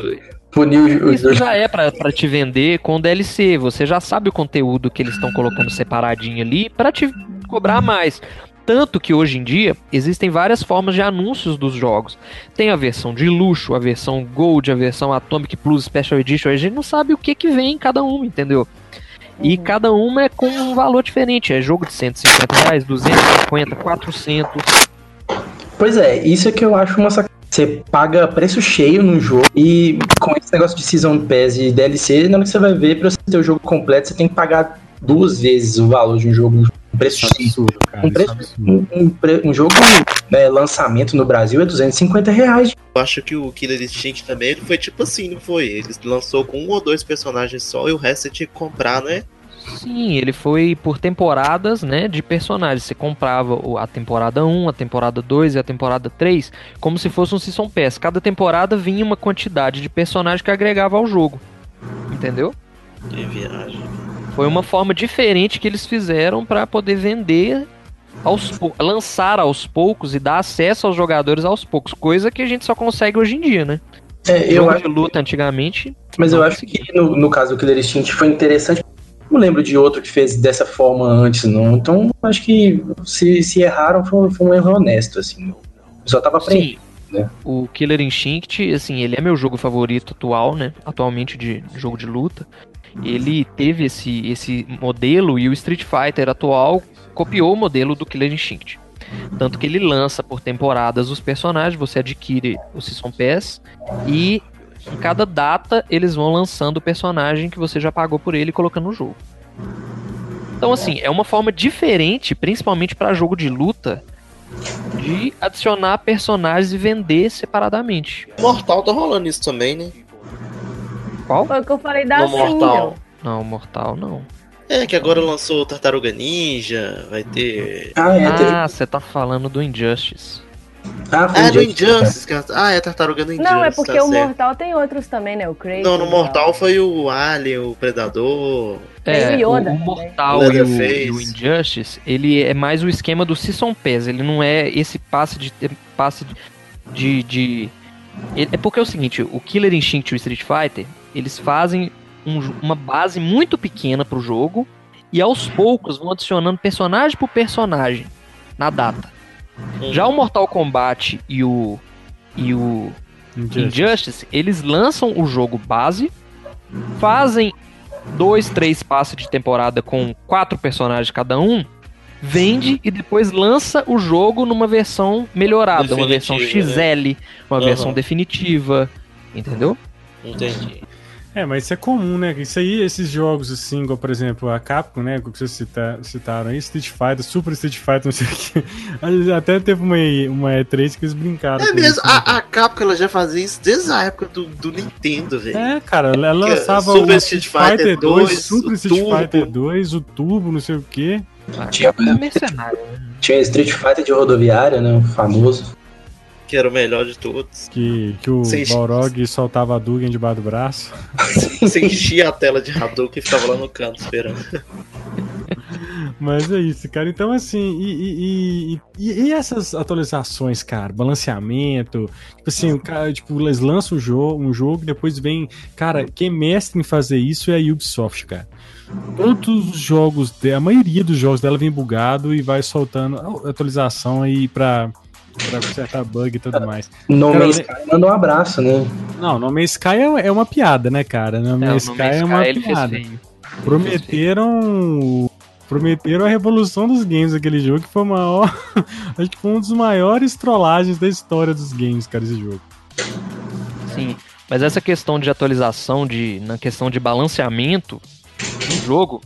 Punir Isso já é para te vender com DLC. Você já sabe o conteúdo que eles estão colocando separadinho ali para te cobrar mais. Tanto que hoje em dia existem várias formas de anúncios dos jogos. Tem a versão de luxo, a versão Gold, a versão Atomic Plus Special Edition. A gente não sabe o que, que vem em cada uma, entendeu? E uhum. cada uma é com um valor diferente. É jogo de 150 reais, 250, 400. Pois é, isso é que eu acho uma sacanagem. Você paga preço cheio no jogo e com esse negócio de Season Pass e DLC, na hora que você vai ver, pra você ter o jogo completo, você tem que pagar duas vezes o valor de um jogo um preço é absurdo, cara, um, preço, é um, um, um, jogo né, lançamento no Brasil é 250 reais. Eu acho que o Killer Instinct também ele foi tipo assim, não foi? Ele lançou com um ou dois personagens só e o resto você tinha que comprar, né? Sim, ele foi por temporadas, né, de personagens. Você comprava a temporada 1, a temporada 2 e a temporada 3 como se fosse um Season Pass. Cada temporada vinha uma quantidade de personagens que agregava ao jogo. Entendeu? Que viagem. Foi uma forma diferente que eles fizeram para poder vender aos lançar aos poucos e dar acesso aos jogadores aos poucos, coisa que a gente só consegue hoje em dia, né? É, eu Jogo acho, de luta antigamente. mas eu acho que no, no caso do Killer Instinct foi interessante. Não lembro de outro que fez dessa forma antes, não. Então, acho que se, se erraram, foi, foi um erro honesto, assim. Eu só tava aprendendo. Sim. né? O Killer Instinct, assim, ele é meu jogo favorito atual, né? Atualmente de jogo de luta. Ele teve esse, esse modelo e o Street Fighter atual copiou o modelo do Killer Instinct. Tanto que ele lança por temporadas os personagens, você adquire o Season Pass e em cada data eles vão lançando o personagem que você já pagou por ele e colocando no jogo. Então assim, é uma forma diferente, principalmente para jogo de luta, de adicionar personagens e vender separadamente. Mortal tá rolando isso também, né? Qual? Foi o que eu falei da No Mortal. Não, Mortal não. É, que agora lançou Tartaruga Ninja, vai ter. Ah, é, teve. Ah, você tá falando do Injustice. Ah, foi Ah, é do Injustice, que- Ah, é Tartaruga no Injustice. Não, é porque tá o certo. Mortal tem outros também, né? O Crazy. Não, no Mortal tal. foi o Alien, o Predador. É, o Yoda o. Mortal e o, e o Injustice, ele é mais o esquema do Season Pass, ele não é esse passe de passe de, de ele- é porque é o seguinte, o Killer Instinct e o Street Fighter, eles fazem um uma base muito pequena pro jogo e aos poucos vão adicionando personagem por personagem na data. Hum. Já o Mortal Kombat e o e o Injustice, eles lançam o jogo base, fazem dois, três passos de temporada com quatro personagens cada um, vende e depois lança o jogo numa versão melhorada, uma versão Definitiva, XL, uma Aham. versão definitiva, entendeu? Entendi. É, mas isso é comum, né? Isso aí, esses jogos assim, igual, por exemplo, a Capcom, né? Que vocês cita- citaram aí, Street Fighter, Super Street Fighter, não sei o que. Até teve uma, uma E3 que eles brincaram. É com mesmo, isso, né, a, a Capcom ela já fazia isso desde a época do, do Nintendo, velho. É, cara, ela é lançava Super o Street Fighter 2, Super o Street Turbo. Fighter 2, o Turbo, não sei o que. Tinha, mercenário. né? tinha Street Fighter de rodoviária, né? O famoso. Que era o melhor de todos. Que, que o Sim. Balrog soltava a Dugan debaixo do braço. Você enchia a tela de Hadouken e ficava lá no canto esperando. Mas é isso, cara. Então, assim, e, e, e, e- essas atualizações, cara? Balanceamento. Tipo assim, o cara, tipo, eles lançam um jogo, um jogo e depois vem. Cara, quem é mestre em fazer isso é a Ubisoft, cara. Todos os jogos, a maioria dos jogos dela vem bugado e vai soltando atualização aí pra, pra consertar bug e tudo mais. No Cara, Man's Sky manda um abraço, né? Não, No Man's Sky é, é uma piada, né, cara? No É, Man's Sky é uma piada. Prometeram. Prometeram a revolução dos games aquele jogo, que foi o maior. acho que foi um dos maiores trollagens da história dos games, cara, esse jogo. Sim, mas essa questão de atualização, de, na questão de balanceamento do jogo,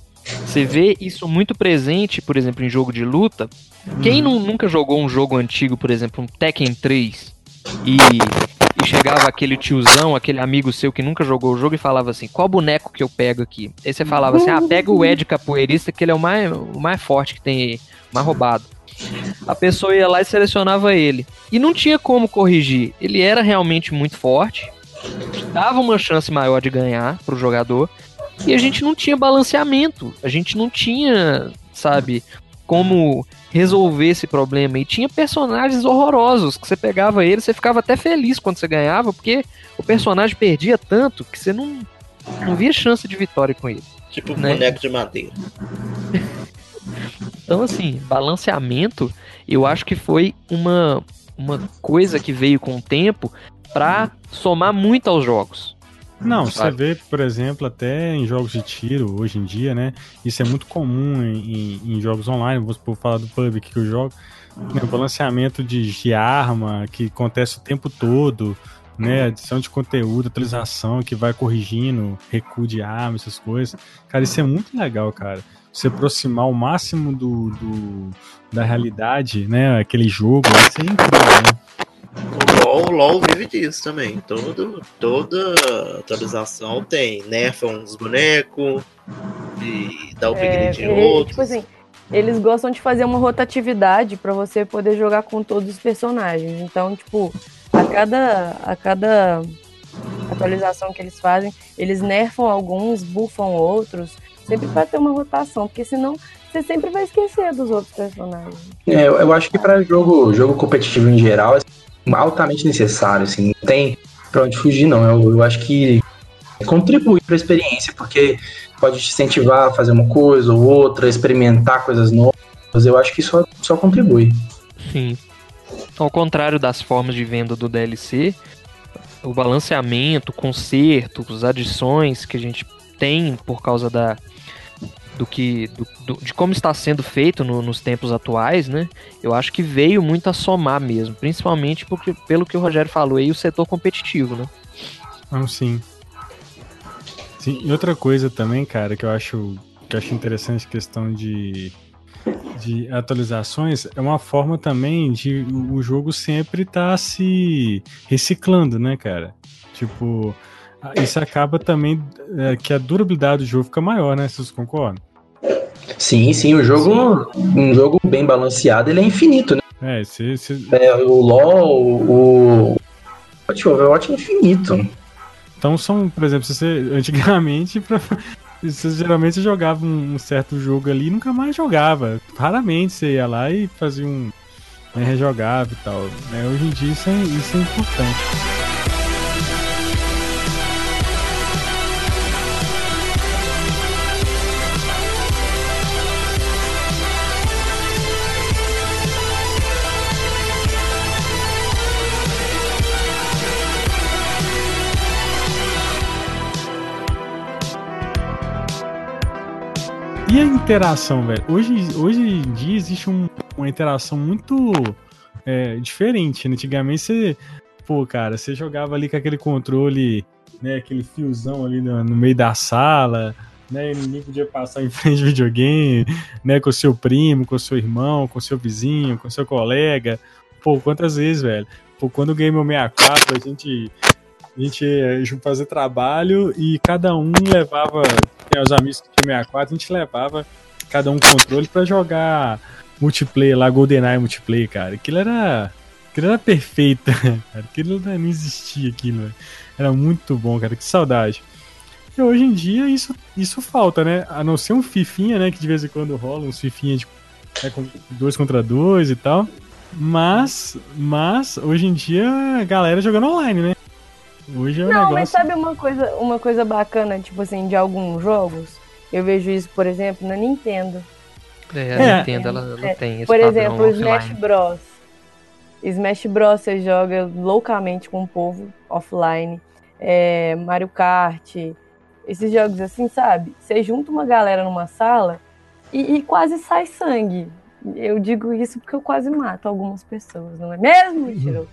você vê isso muito presente, por exemplo, em jogo de luta. Quem nu- nunca jogou um jogo antigo, por exemplo, um Tekken 3, e, e chegava aquele tiozão, aquele amigo seu que nunca jogou o jogo e falava assim, qual boneco que eu pego aqui? Aí você falava assim, ah, pega o Ed capoeirista, que ele é o mais, o mais forte que tem aí, mais roubado. A pessoa ia lá e selecionava ele. E não tinha como corrigir. Ele era realmente muito forte, dava uma chance maior de ganhar pro jogador, e a gente não tinha balanceamento. A gente não tinha, sabe, como resolver esse problema. E tinha personagens horrorosos que você pegava ele, você ficava até feliz quando você ganhava, porque o personagem perdia tanto que você não, não via chance de vitória com ele. Tipo Né? boneco de madeira. Então, assim, balanceamento, eu acho que foi uma, uma coisa que veio com o tempo pra somar muito aos jogos. Não, você vê, por exemplo, até em jogos de tiro hoje em dia, né? Isso é muito comum em, em- em jogos online. Vou falar do pub que eu jogo. Né, o balanceamento de, de arma que acontece o tempo todo, né? Adição de conteúdo, atualização que vai corrigindo recuo de arma, essas coisas. Cara, isso é muito legal, cara. Você aproximar o máximo do, do- da realidade, né? Aquele jogo, isso é incrível, né? O LoL, o LoL vive disso também. Todo, toda atualização tem. Nerfa uns bonecos, e dar upgrade É, em outros. tipo assim, eles gostam de fazer uma rotatividade pra você poder jogar com todos os personagens. Então, tipo, a cada, a cada atualização que eles fazem, eles nerfam alguns, buffam outros, sempre pra ter uma rotação, porque senão você sempre vai esquecer dos outros personagens. É, eu eu acho que para jogo, jogo competitivo em geral altamente necessário, assim, não tem pra onde fugir não. Eu, eu acho que contribui para a experiência, porque pode te incentivar a fazer uma coisa ou outra, experimentar coisas novas. Eu acho que só, só contribui. Sim. Ao contrário das formas de venda do DLC, o balanceamento, consertos, adições que a gente tem por causa da do que do- do- de como está sendo feito no- nos tempos atuais, né? Eu acho que veio muito a somar mesmo, principalmente porque, pelo que o Rogério falou aí, o setor competitivo, né? Não, sim. Sim, e outra coisa também, cara, que eu acho que eu acho interessante questão de, de atualizações é uma forma também de o jogo sempre estar se reciclando, né, cara? Tipo, isso acaba também é, que a durabilidade do jogo fica maior, né? Vocês concordam? Sim, sim, o jogo, um jogo bem balanceado, ele é infinito, né? É, você, você- É, o LoL, o o Overwatch é infinito. Então são, por exemplo, você antigamente pra, você geralmente jogava um, um certo jogo ali e nunca mais jogava. Raramente você ia lá e fazia um né, rejogava e tal. né? Hoje em dia isso é, isso é importante. E a interação, velho? Hoje, hoje em dia existe um- uma interação muito é, diferente. Antigamente você, pô, cara, você jogava ali com aquele controle, né, aquele fiozão ali no, no meio da sala, né, e ninguém podia passar em frente ao videogame, né, com o seu primo, com o seu irmão, com o seu vizinho, com o seu colega. Pô, quantas vezes, velho? Pô, quando ganhei meu 64, a gente a gente ia fazer trabalho e cada um levava, os amigos que tinham 64, a gente levava cada um controle pra jogar multiplayer lá, GoldenEye multiplayer, cara. Aquilo era, aquilo era perfeito, cara. Aquilo não existia aquilo. velho. Era muito bom, cara. Que saudade. E hoje em dia isso, isso falta, né? A não ser um fifinha, né? Que de vez em quando rola, uns fifinha de né, dois contra dois e tal. Mas, mas hoje em dia a galera jogando online, né? Hoje é um Não, negócio. mas sabe uma coisa, uma coisa bacana, tipo assim, de alguns jogos? Eu vejo isso, por exemplo, na Nintendo. É, É. a Nintendo, ela, ela É, tem esse Por exemplo, o Smash. Bros. Smash Bros. você joga loucamente com o povo offline. É, Mario Kart, esses jogos assim, sabe? Você junta uma galera numa sala e, e quase sai sangue. Eu digo isso porque eu quase mato algumas pessoas, não é mesmo, Mentiroso?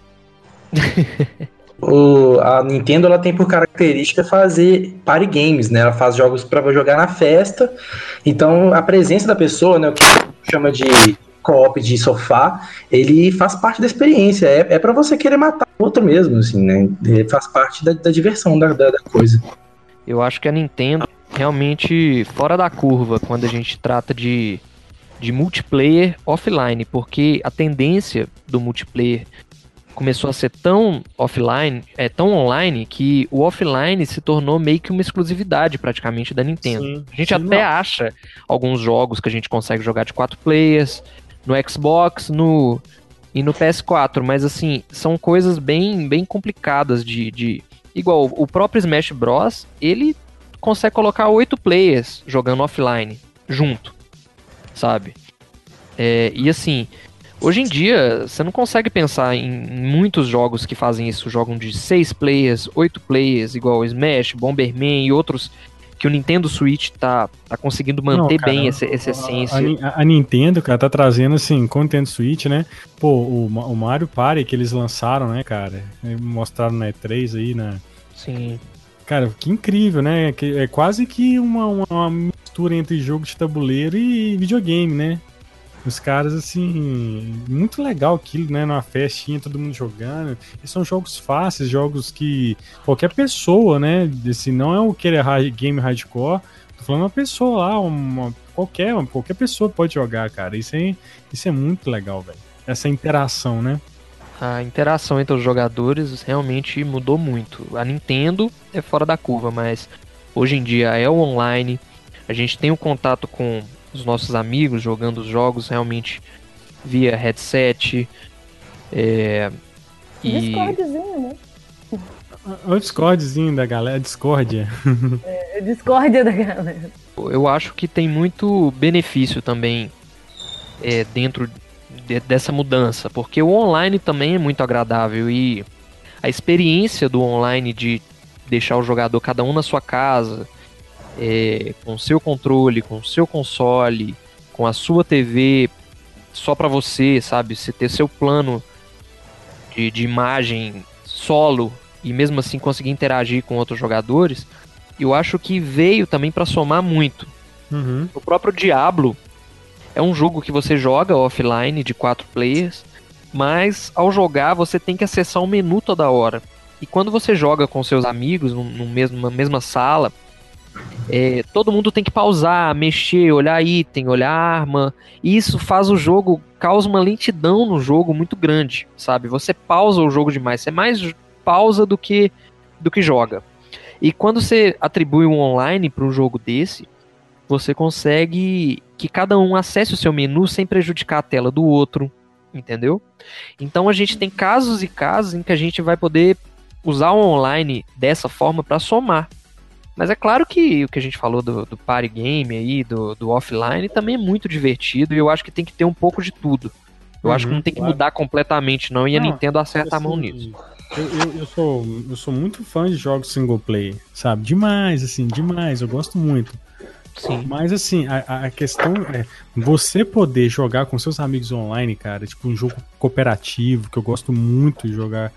O, a Nintendo ela tem por característica fazer party games, né? Ela faz jogos para jogar na festa. Então a presença da pessoa, né, o que chama de co-op de sofá, ele faz parte da experiência. É, é para você querer matar o outro mesmo, assim, né? Ele faz parte da, da diversão da, da, da coisa. Eu acho que a Nintendo realmente fora da curva quando a gente trata de, de multiplayer offline, porque a tendência do multiplayer começou a ser tão offline, é tão online que o offline se tornou meio que uma exclusividade praticamente da Nintendo. Sim, A gente sim, até não. acha alguns jogos que a gente consegue jogar de quatro players no Xbox, no e no PS4, mas assim, são coisas bem bem complicadas de, de igual o próprio Smash Bros, ele consegue colocar oito players jogando offline junto, sabe? É, e assim, hoje em dia você não consegue pensar em muitos jogos que fazem isso, jogam de seis players, oito players, igual o Smash, Bomberman e outros que o Nintendo Switch tá, tá conseguindo manter Não, cara, bem essa, essa A, essência. A- a Nintendo, cara, tá trazendo, assim, com o Nintendo Switch, né? Pô, o, o Mario Party que eles lançaram, né, cara? E Mostraram na E3 aí, né? Sim. Cara, que incrível, né? Que é quase que uma, uma mistura entre jogo de tabuleiro e videogame, né? Os caras, assim, muito legal aquilo, né? Numa festinha, todo mundo jogando. E são jogos fáceis, jogos que qualquer pessoa, né? Assim, não é o que é game hardcore, Tô falando uma pessoa lá, uma, qualquer, qualquer pessoa pode jogar, cara. Isso é, isso é muito legal, velho. Essa interação, né? A interação entre os jogadores realmente mudou muito. A Nintendo é fora da curva, mas hoje em dia é o online. A gente tem o um contato com os nossos amigos jogando os jogos realmente via headset. É, e... Discordzinho, né? O Discordzinho da galera, Discordia. É, Discordia da galera. Eu acho que tem muito benefício também é, dentro de, dessa mudança, porque o online também é muito agradável e a experiência do online de deixar o jogador cada um na sua casa, é, com seu controle, com seu console, com a sua TV só para você, sabe? Você ter seu plano de, de imagem solo e mesmo assim conseguir interagir com outros jogadores, eu acho que veio também para somar muito. Uhum. O próprio Diablo é um jogo que você joga offline de quatro players, mas ao jogar você tem que acessar o um menu toda hora. E quando você joga com seus amigos mesmo, numa mesma sala, é, todo mundo tem que pausar, mexer, olhar item, olhar arma. E isso faz o jogo, causa uma lentidão no jogo muito grande, sabe? Você pausa o jogo demais, você mais pausa do que do que joga. E quando você atribui um online para um jogo desse, você consegue que cada um acesse o seu menu sem prejudicar a tela do outro, entendeu? Então a gente tem casos e casos em que a gente vai poder usar o online dessa forma para somar. Mas é claro que o que a gente falou do, do party game aí, do, do offline, também é muito divertido e eu acho que tem que ter um pouco de tudo. Eu uhum, acho que não tem que claro. mudar completamente, não, e não, a Nintendo acerta assim, a mão nisso. Eu, eu, eu, sou, eu sou muito fã de jogos single player, sabe? Demais, assim, demais. Eu gosto muito. Sim. Mas assim, a, a questão é você poder jogar com seus amigos online, cara, tipo um jogo cooperativo, que eu gosto muito de jogar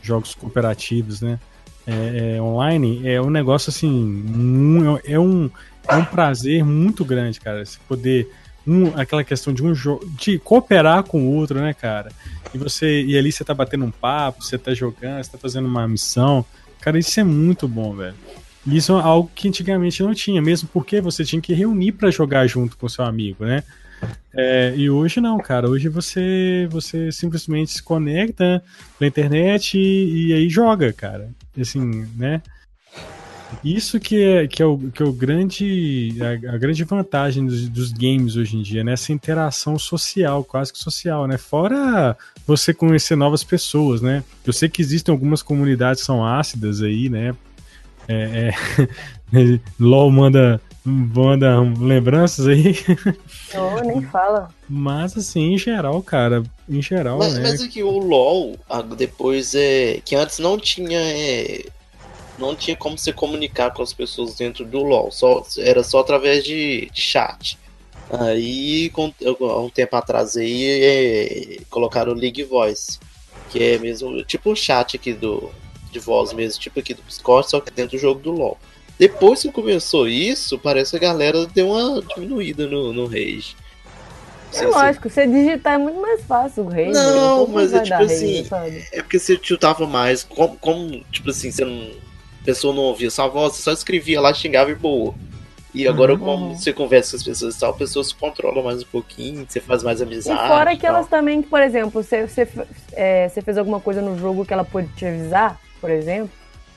jogos cooperativos, né? É, é, online é um negócio assim, um, é, um, é um prazer muito grande, cara. Você poder. Um, aquela questão de um de cooperar com o outro, né, cara? E você. E ali você tá batendo um papo, você tá jogando, você tá fazendo uma missão. Cara, isso é muito bom, velho. Isso é algo que antigamente não tinha, mesmo porque você tinha que reunir para jogar junto com seu amigo, né? É, e hoje não, cara. Hoje você você simplesmente se conecta pela internet e, e aí joga, cara. Assim, né? Isso que é, que é, o, que é o grande, a, a grande vantagem dos, dos, games hoje em dia, né? Essa interação social, quase que social, né? Fora você conhecer novas pessoas, né? Eu sei que existem algumas comunidades que são ácidas aí, né? É, é... LOL manda, manda lembranças aí. Oh, nem fala. Mas assim, em geral, cara, em geral, mas, né? Mas é que o LoL, depois é. Que antes não tinha. É, não tinha como se comunicar com as pessoas dentro do LoL. Só, era só através de, de chat. Aí, com, um tempo atrás aí, é, colocaram o League Voice. Que é mesmo tipo o chat aqui do, de voz mesmo, tipo aqui do Discord, só que dentro do jogo do LoL. Depois que começou isso, parece que a galera deu uma diminuída no, no Rage. É lógico, você digitar é muito mais fácil o Rage. Não, mas é tipo assim. Rage, é porque você tiltava mais. Como, como, tipo assim, você não. A pessoa não ouvia sua voz, você só escrevia lá, xingava e boa. E agora, uhum. como você conversa com as pessoas e tal, a pessoa se controla mais um pouquinho, você faz mais amizade. E fora que elas também, por exemplo, você, você, é, você fez alguma coisa no jogo que ela pode te avisar, por exemplo,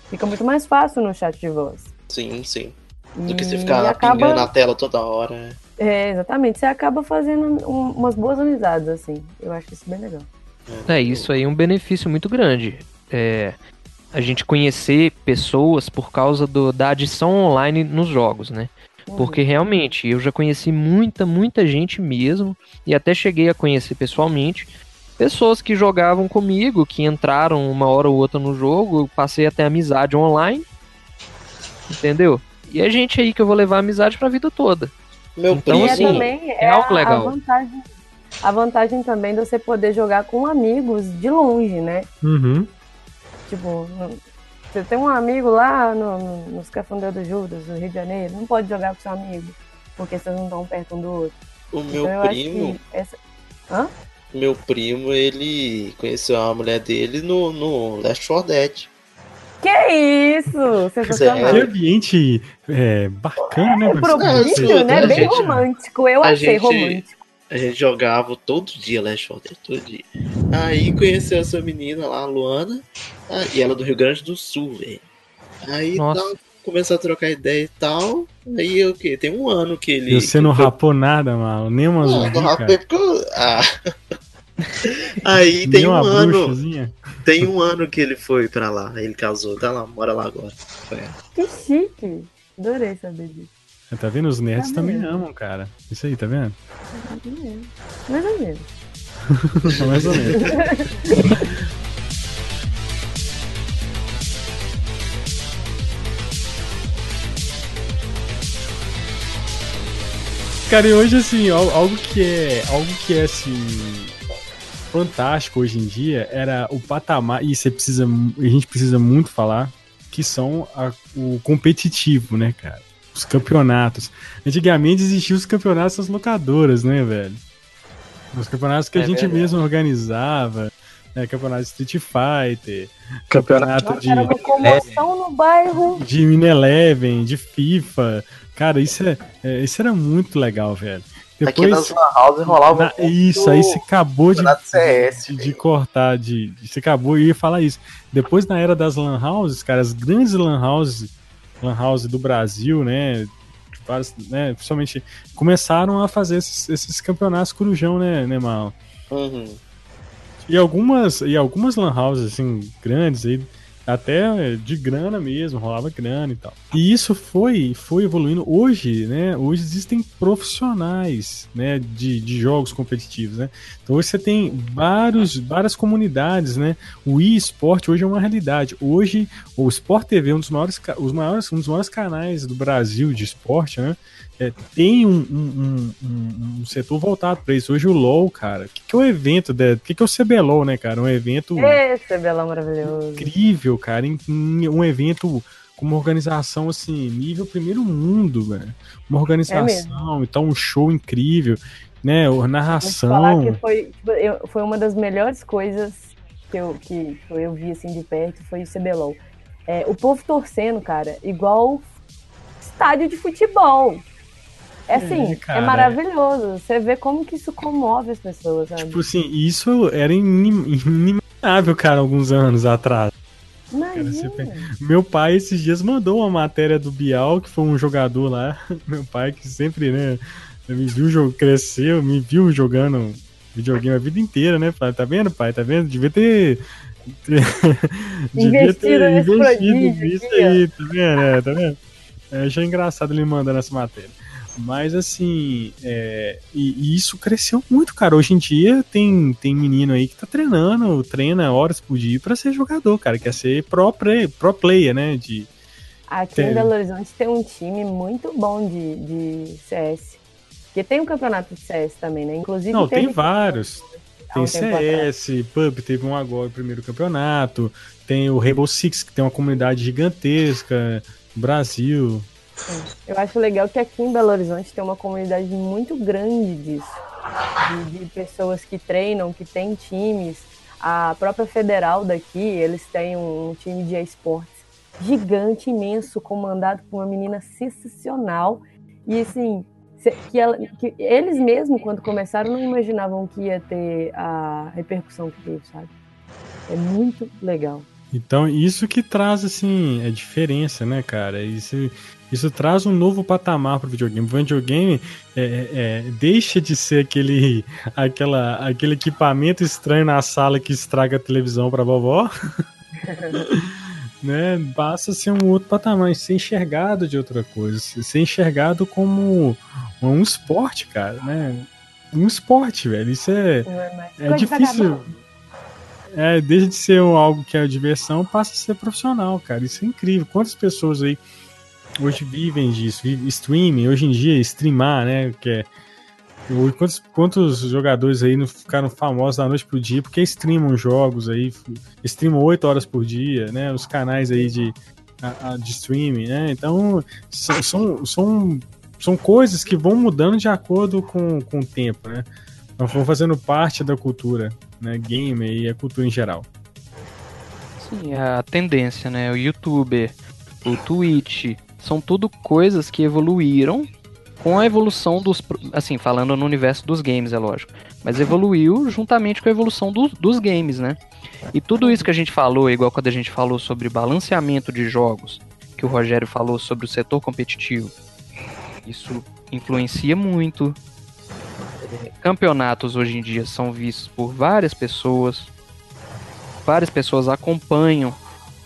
fica muito mais fácil no chat de voz. Sim, sim. Do que você ficar acaba... pingando na tela toda hora. É, exatamente. Você acaba fazendo um, umas boas amizades, assim. Eu acho isso bem legal. É, isso aí é um benefício muito grande. É, a gente conhecer pessoas por causa do, da adição online nos jogos, né? Uhum. Porque realmente eu já conheci muita, muita gente mesmo, e até cheguei a conhecer pessoalmente, pessoas que jogavam comigo, que entraram uma hora ou outra no jogo, eu passei até amizade online, Entendeu? E é gente aí que eu vou levar a amizade pra vida toda. Meu então, assim, também é, é algo legal. A vantagem, a vantagem também de você poder jogar com amigos de longe, né? Uhum. Tipo, você tem um amigo lá no, no, nos Cafundeu do Judas, no Rio de Janeiro, não pode jogar com seu amigo, porque vocês não estão perto um do outro. O meu então, primo. Essa... Hã? Meu primo, ele conheceu a mulher dele no, no Last 4 Dead. Que isso! Sensacional. Que ambiente é, bacana, né? É Não, né? Bem gente- romântico. Eu achei gente- romântico. A gente jogava todo dia Last Order, todo dia. Aí conheceu essa menina lá, a Luana, ah, e ela é do Rio Grande do Sul, velho. Aí Nossa. tal, começou a trocar ideia e tal. Aí o quê? Tem um ano que ele. E você não que eu- rapou nada, mano. Nem uma Não, não rapei porque eu- ah. Aí tem um ano. Tem um ano que ele foi pra lá. Ele casou, tá lá, mora lá agora. Foi. Que chique. Adorei saber disso. Tá vendo? Os nerds Tá também amam, cara. Isso aí, tá vendo? Mais ou menos. Mais ou menos. Cara, e hoje, assim, al- algo que é. Algo que é assim. Fantástico hoje em dia era o patamar, e você precisa, a gente precisa muito falar, que são a- o competitivo, né, cara? Os campeonatos. Antigamente existiam os campeonatos das locadoras, né, velho? Os campeonatos que a É gente verdade. mesmo organizava, né, campeonato de Street Fighter, Campeonato campeonato de, Era uma comoção no bairro. de Mini Eleven, de FIFA. Cara, isso, é, é, isso era muito legal, velho. Aqui nas Depois, Lan House rolava na- isso, aí você acabou de, CS. de, de cortar, de, você acabou e ia falar isso. Depois, na era das Lan Houses, cara, as grandes Lan Houses, Lan House do Brasil, né? várias, né, principalmente começaram a fazer esses, esses campeonatos corujão, né, né, Mal? Uhum. E algumas, e algumas lan houses assim, grandes aí, até de grana mesmo, rolava grana e tal. E isso foi, foi evoluindo. Hoje, né? Hoje existem profissionais, né? De, de jogos competitivos, né? Então hoje você tem vários, várias comunidades, né? O eSport hoje é uma realidade. Hoje o Sport TV, um dos maiores, os maiores, um dos maiores canais do Brasil de esporte, né? É, tem um, um- um- um- setor voltado para isso. Hoje o LoL, cara, o que, que é o evento? O que, que é o CBLOL, né, cara? Um evento é belão maravilhoso. incrível, cara. em- em um evento com uma organização assim, nível primeiro mundo, velho. Uma organização, então um show incrível, né? O Vou te falar narração. que foi, tipo, foi uma das melhores coisas que eu, que eu vi assim de perto, foi o CBLOL. É, o povo torcendo, cara, igual estádio de futebol. É assim, É, é, maravilhoso. Você vê como que isso comove as pessoas, sabe? Tipo assim, isso era inim- inimaginável, cara, alguns anos atrás. Imagina. Meu pai esses dias mandou uma matéria do Bial, que foi um jogador lá. Meu pai que sempre, né, me viu cresceu, me viu jogando videogame a vida inteira, né? pai? Tá vendo, pai? Tá vendo? Devia ter. ter- Investido nisso aí, tá vendo? É, tá vendo? É, achei engraçado ele mandando essa matéria. Mas assim, é, e, e isso cresceu muito, cara. Hoje em dia tem, tem menino aí que tá treinando, treina horas por dia pra ser jogador, cara. Quer ser pro, play, pro player, né? De, Aqui Tem. em Belo Horizonte tem um time muito bom de, de CS. Porque tem um campeonato de CS também, né? Inclusive Não, tem vários. Tem um. CS, PUB, teve um agora, o primeiro campeonato. Tem o Rainbow Six, que tem uma comunidade gigantesca no Eu acho legal que aqui em Belo Horizonte tem uma comunidade muito grande disso. De, de pessoas que treinam, que têm times. A própria federal daqui, eles têm um, time de esportes gigante, imenso, comandado por uma menina sensacional. E assim, que, ela- que eles mesmos, quando começaram, não imaginavam que ia ter a repercussão que teve, sabe? É muito legal. Então, isso que traz, assim, a diferença, né, cara? Isso, isso traz um novo patamar pro videogame. O videogame é, é, é, deixa de ser aquele, aquela, aquele equipamento estranho na sala que estraga a televisão pra vovó. né? Passa a ser um outro patamar, ser enxergado de outra coisa, ser enxergado como um esporte, cara, né? Um esporte, velho. Isso é, é é difícil. É, deixa de ser algo que é diversão, passa a ser profissional, cara. Isso é incrível. Quantas pessoas aí hoje vivem disso? Vivem streaming, hoje em dia, streamar, né? Que é, quantos, quantos jogadores aí não ficaram famosos da noite pro dia porque streamam jogos aí, streamam 8 horas por dia, né? Os canais aí de, de streaming, né? Então, são, são, são, são coisas que vão mudando de acordo com, com o tempo, né? Então, vão fazendo parte da cultura né, gamer e a cultura em geral. Sim, a tendência, né? O youtuber, o Twitch, são tudo coisas que evoluíram com a evolução dos. Assim, falando no universo dos games, é lógico. Mas evoluiu juntamente com a evolução do, dos games, né? E tudo isso que a gente falou, igual quando a gente falou sobre balanceamento de jogos, que o Rogério falou sobre o setor competitivo, isso influencia muito. Campeonatos hoje em dia são vistos por várias pessoas, várias pessoas acompanham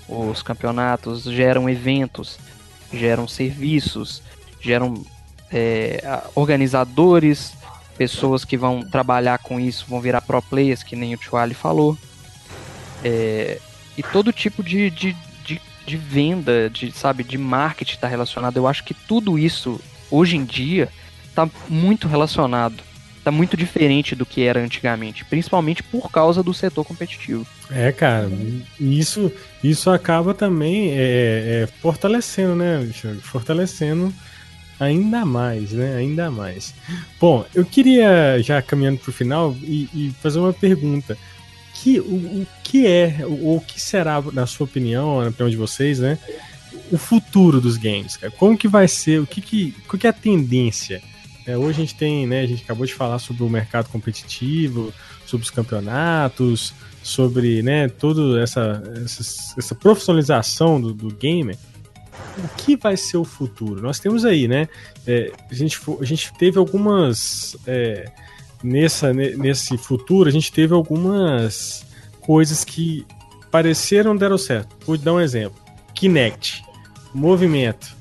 os campeonatos, geram eventos, geram serviços, geram é, organizadores, pessoas que vão trabalhar com isso, vão virar pro players, que nem o Tuali falou. É, e todo tipo de, de, de, de, venda, de, sabe, de marketing está relacionado. Eu acho que tudo isso, hoje em dia, está muito relacionado. Está muito diferente do que era antigamente, principalmente por causa do setor competitivo. É, cara, isso, isso acaba também é, é, fortalecendo, né, Fortalecendo Ainda mais, né? Ainda mais. Bom, eu queria, já caminhando para o final, e, e, fazer uma pergunta. Que, o, o que é, ou o que será, na sua opinião, na opinião de vocês, né? O futuro dos games, cara? Como que vai ser? O que, que, qual que é a tendência? É, hoje a gente tem, né? A gente acabou de falar sobre o mercado competitivo, sobre os campeonatos, sobre, né? Toda essa, essa, essa profissionalização do, do gamer o que vai ser o futuro? Nós temos aí, né? É, a, gente, a gente teve algumas. É, nessa, nesse futuro, a gente teve algumas coisas que pareceram deram certo. Vou dar um exemplo: Kinect, movimento.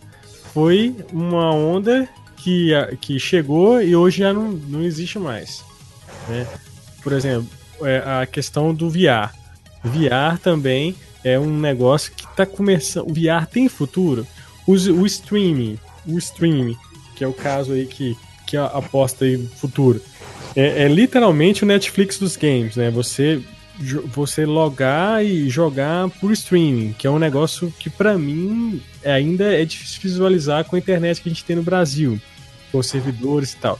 Foi uma onda que, que chegou e hoje já não, não existe mais. Né? Por exemplo, é, a questão do VR. VR também é um negócio que está começando. O VR tem futuro. O, o streaming, o streaming, que é o caso aí que, que aposta aí futuro, é, é literalmente o Netflix dos games, né? Você você logar e jogar por streaming, que é um negócio que para mim ainda é difícil visualizar com a internet que a gente tem no Brasil, com servidores e tal.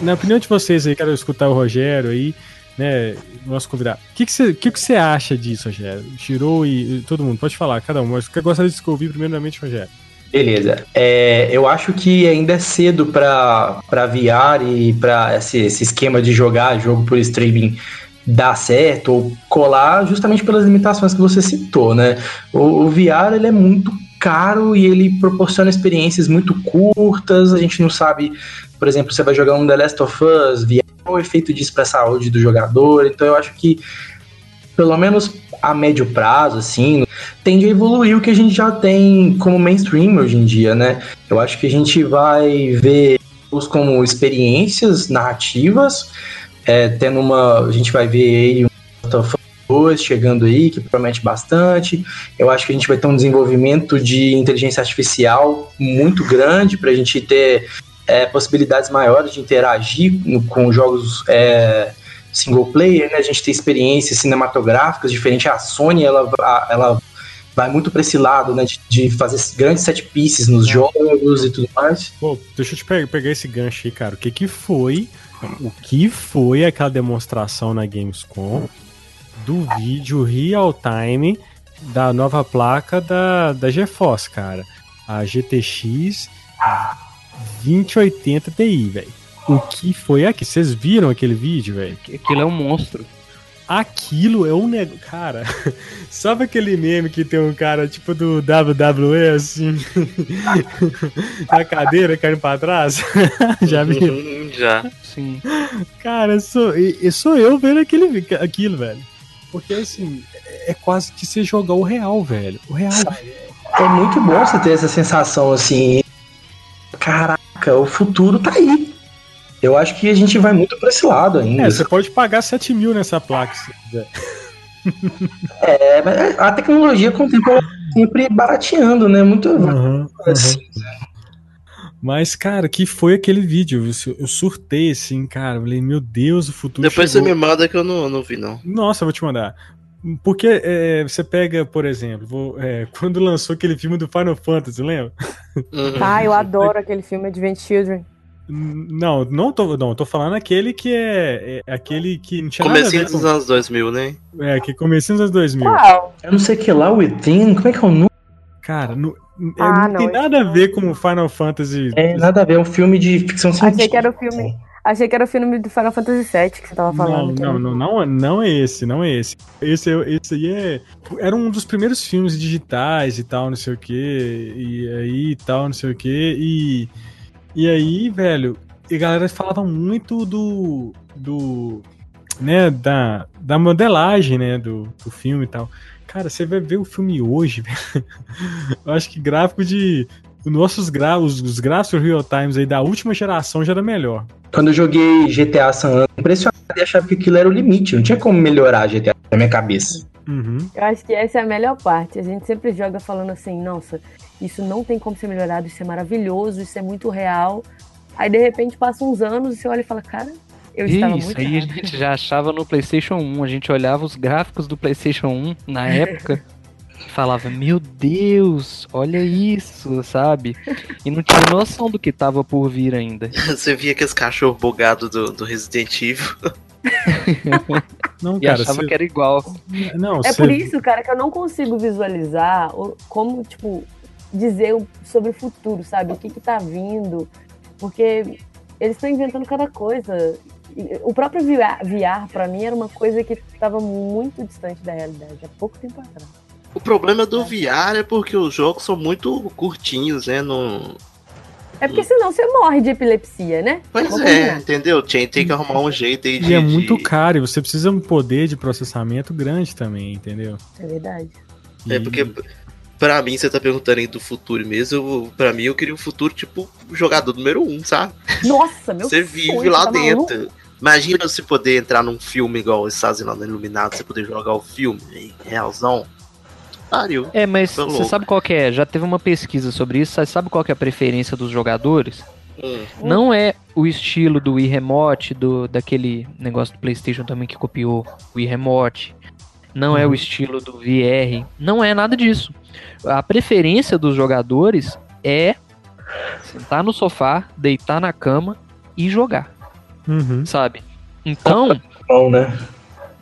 Na opinião de vocês aí, quero escutar o Rogério aí, né, nosso convidado. O que, que, você, que, que você acha disso, Rogério? Tirou e, e, todo mundo, pode falar, cada um. Mas eu gostaria de ouvir primeiramente, Rogério. Beleza. É, eu acho que ainda é cedo para VR e para esse, esse esquema de jogar jogo por streaming dar certo ou colar justamente pelas limitações que você citou, né? O, o VR ele é muito caro e ele proporciona experiências muito curtas. A gente não sabe, por exemplo, você vai jogar um The Last of Us, qual o efeito disso para a saúde do jogador. Então eu acho que, pelo menos a médio prazo, assim, tende a evoluir o que a gente já tem como mainstream hoje em dia, né? Eu acho que a gente vai ver os como experiências narrativas, é, tendo uma. A gente vai ver aí um chegando aí, que promete bastante. Eu acho que a gente vai ter um desenvolvimento de inteligência artificial muito grande para a gente ter é, possibilidades maiores de interagir com jogos é, single player, né? A gente tem experiências cinematográficas diferente. A Sony, ela, ela vai muito para esse lado, né? De, fazer grandes set pieces nos é. jogos e tudo mais. Pô, deixa eu te pegar, pegar esse gancho aí, cara. O que que foi... O que foi aquela demonstração na Gamescom do vídeo real time da nova placa da, da GeForce, cara? A GTX 2080 Ti, velho. O que foi aqui? Vocês viram aquele vídeo, velho? Aquilo é um monstro. Aquilo é um negócio. Cara, sabe aquele meme que tem um cara tipo do WWE assim? na cadeira caindo pra trás? Já viu? Uhum, já. Sim. Cara, sou, sou eu vendo aquele, aquilo, velho. Porque assim, é quase que você jogar o real, velho. O real. É muito bom você ter essa sensação assim caraca, o futuro tá aí. Eu acho que a gente vai muito para esse lado ainda. É, você pode pagar 7 mil nessa placa se quiser. É, mas a tecnologia tempo sempre barateando, né? Muito uhum, assim. Uhum. Mas, cara, que foi aquele vídeo? Eu surtei, assim, cara. Eu falei, meu Deus, o futuro. Depois chegou. você me manda que eu não, não vi, não. Nossa, eu vou te mandar. Porque é, você pega, por exemplo, vou, é, quando lançou aquele filme do Final Fantasy, lembra? Uhum. Ah, eu adoro aquele filme Advent Children. Não, não tô, não, tô falando aquele que é, é aquele que não tinha Comecinho nada a ver dos anos 2000, né? É, que comecinho dos anos 2000. Qual? Eu não sei que lá, o Within, como é que é o nome? Cara, não, é, Ah, não tem não, nada a ver com o Final Fantasy. É, nada a ver, é um filme de ficção científica. Achei que era o filme. Achei que era o filme do Final Fantasy VII que você tava falando. não, não, não, não é esse, não é esse. Esse, é- esse aí é. Era um dos primeiros filmes digitais e tal, não sei o que. E aí e tal, não sei o que. E, e aí, velho, e a galera falava muito do. do. né, da, da modelagem, né, do, do filme e tal. Cara, você vai ver o filme hoje, velho. Eu acho que gráfico de. Os nossos gra os, os gráficos real times aí da última geração já era melhor. Quando eu joguei GTA San Andreas, impressionado e achava que aquilo era o limite. Não tinha como melhorar GTA na minha cabeça. Uhum. Eu acho que essa é a melhor parte. A gente sempre joga falando assim, nossa, isso não tem como ser melhorado, isso é maravilhoso, isso é muito real. Aí de repente passa uns anos e você olha e fala, cara, eu estava Isso muito aí a errado. gente já achava no PlayStation 1. A gente olhava os gráficos do PlayStation 1 na época e falava: Meu Deus, olha isso, sabe? E não tinha noção do que tava por vir ainda. Você via aqueles cachorros bugados do, do Resident Evil. Não, E cara, achava cê- que era igual. não, É cê- por isso, cara, que eu não consigo visualizar como, tipo, dizer sobre o futuro, sabe? O que que tá vindo. Porque eles estão inventando cada coisa. O próprio VR, VR, pra mim, era uma coisa que tava muito distante da realidade, há pouco tempo atrás. O problema do VR é porque os jogos são muito curtinhos, né? Não... É porque senão você morre de epilepsia, né? Pois é, combinar. entendeu? Tinha tem que arrumar um jeito aí de. E é muito de- caro, e você precisa de um poder de processamento grande também, entendeu? É verdade. É E- porque, pra mim, você tá perguntando aí do futuro mesmo. Eu, pra mim, eu queria um futuro tipo jogador número um, sabe? Nossa, meu Você sonho, vive lá tá maluco? Imagina você poder entrar num filme igual fazem lá no Iluminado, você poder jogar o filme, aí, realzão. Pariu. É, mas você louco. sabe qual que é? Já teve uma pesquisa sobre isso. Você sabe qual que é a preferência dos jogadores? Hum. Não é o estilo do Wii Remote, do, daquele negócio do PlayStation também que copiou o Wii Remote. Não é o estilo do VR. Não é nada disso. A preferência dos jogadores é sentar no sofá, deitar na cama e jogar, Uhum. sabe? Então, Bom, né?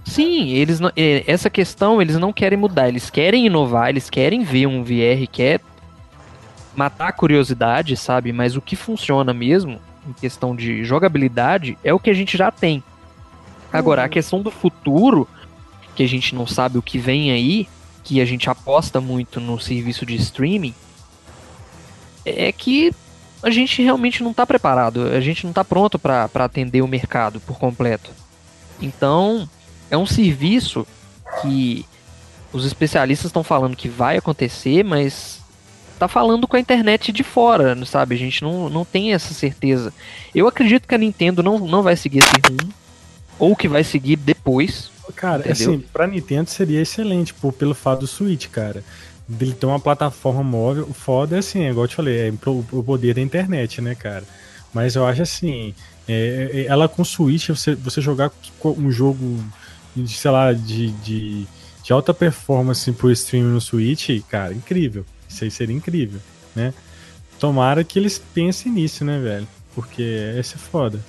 Sim, eles não- é, essa questão eles não querem mudar, eles querem inovar, eles querem ver um VR, quer matar a curiosidade, sabe? Mas o que funciona mesmo, em questão de jogabilidade, é o que a gente já tem. Agora, a Uhum. questão do futuro, que a gente não sabe o que vem aí, que a gente aposta muito no serviço de streaming, é que a gente realmente não está preparado, a gente não está pronto para atender o mercado por completo. Então, é um serviço que os especialistas estão falando que vai acontecer, mas tá falando com a internet de fora, sabe? A gente não, não tem essa certeza. Eu acredito que a Nintendo não, não vai seguir esse rumo, ou que vai seguir depois. Cara, Entendeu? assim, pra Nintendo seria excelente, pô, pelo fato do Switch, cara. Dele ter uma plataforma móvel foda, assim, igual eu te falei, é o poder da internet, né, cara? Mas eu acho assim, é, é, ela com Switch, você, você jogar um jogo, de, sei lá, de, de, de alta performance por streaming no Switch, cara, incrível. Isso aí seria incrível, né? Tomara que eles pensem nisso, né, velho? Porque esse é foda.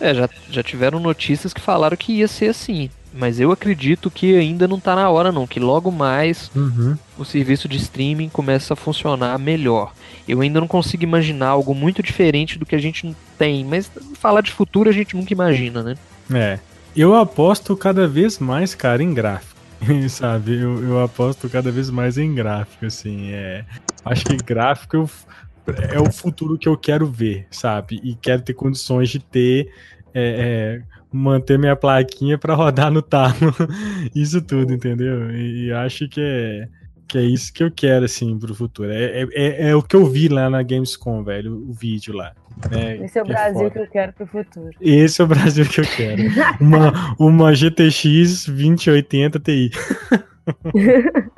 É, já, já tiveram notícias que falaram que ia ser assim. Mas eu acredito que ainda não tá na hora, não. Que logo mais Uhum. o serviço de streaming começa a funcionar melhor. Eu ainda não consigo imaginar algo muito diferente do que a gente tem. Mas falar de futuro a gente nunca imagina, né? É. Eu aposto cada vez mais, cara, em gráfico. Sabe? Eu, eu aposto cada vez mais em gráfico, assim. É. Acho que gráfico eu- é o futuro que eu quero ver, sabe? E quero ter condições de ter. é, é, manter minha plaquinha pra rodar no talo. isso tudo, entendeu? E, e acho que é. Que é isso que eu quero, assim, pro futuro. É, é, é- é o que eu vi lá na Gamescom, velho, o vídeo lá. né? Esse é o Que Brasil foda. que eu quero pro futuro. Esse é o Brasil que eu quero. Uma, uma GTX 2080 Ti.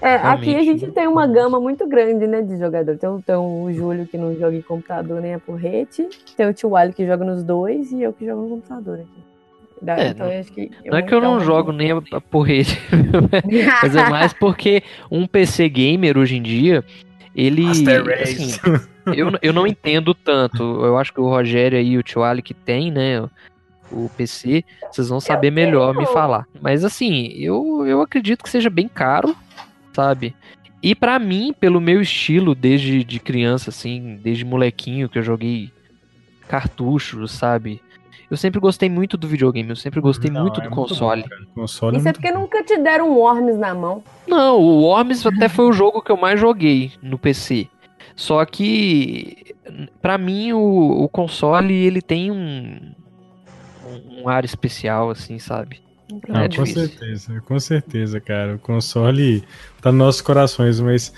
É, aqui a gente tem uma gama muito grande, né, de jogador. Tem, o- tem o Júlio que não joga em computador nem a porrete, tem o Tio Ali que joga nos dois e eu que jogo no computador aqui. Da- É, então não- eu acho que Não é que eu não então- jogo nem a, a porrete, mas é mais porque um PC gamer hoje em dia, Ele. Assim, eu, eu não entendo tanto. Eu acho que o Rogério aí, o tio Ali que tem, né? O PC, vocês vão saber melhor me falar. Mas assim, eu, eu acredito que seja bem caro, sabe? E pra mim, pelo meu estilo, desde de criança, assim, desde molequinho que eu joguei cartuchos, sabe? Eu sempre gostei muito do videogame, eu sempre gostei Não, muito é do console. bom, console Isso é muito porque bom. nunca te deram um Worms na mão. Não, o Worms até foi o jogo que eu mais joguei no PC. Só que, pra mim, o, o console, ele tem um, um ar especial, assim, sabe? Não, É com difícil. certeza, com certeza, cara. O console tá nos nossos corações, mas,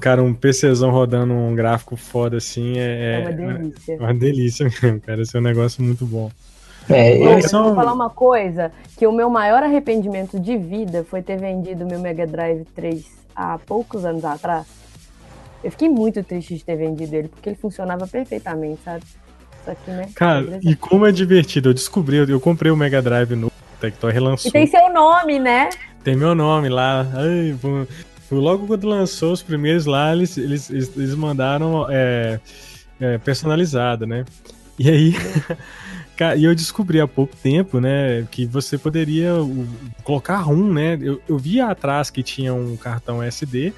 cara, um PCzão rodando um gráfico foda assim É, é, uma é delícia. uma delícia mesmo, cara. Esse é um negócio muito bom. É, eu, são- Vou falar uma coisa, que o meu maior arrependimento de vida foi ter vendido meu Mega Drive 3 há poucos anos atrás. Eu fiquei muito triste de ter vendido ele, porque ele funcionava perfeitamente, sabe? Só que, né? Cara, beleza. e como é divertido. Eu descobri, eu, comprei o Mega Drive no Tectoy, relançou. E tem seu nome, né? Tem meu nome lá. Ai, foi logo quando lançou os primeiros lá, eles, eles, eles mandaram é, é, personalizado, né? E aí, e eu descobri há pouco tempo, né, que você poderia colocar ROM, né? Eu, eu vi atrás que tinha um cartão SD,